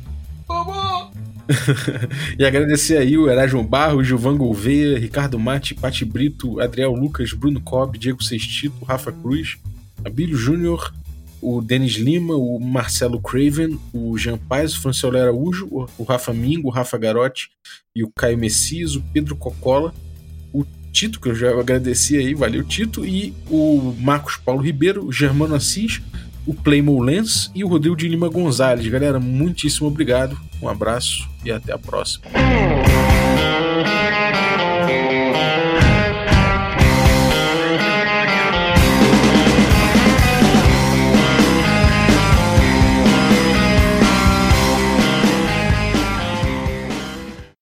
S1: e agradecer aí o Erasmo Barro, Gilvan Gouveia, Ricardo Mate, Pati Brito, Adriel Lucas, Bruno Cobb, Diego Sextito, Rafa Cruz, Abílio Júnior, o Denis Lima, o Marcelo Craven, o Jean Paes, o Franciolo Araújo, o Rafa Mingo, o Rafa Garotti e o Caio Messias, o Pedro Cocola, o Tito, que eu já agradeci aí, valeu Tito, e o Marcos Paulo Ribeiro, o Germano Assis, o Playmo Lens e o Rodrigo de Lima Gonzalez. Galera, muitíssimo obrigado, um abraço e até a próxima.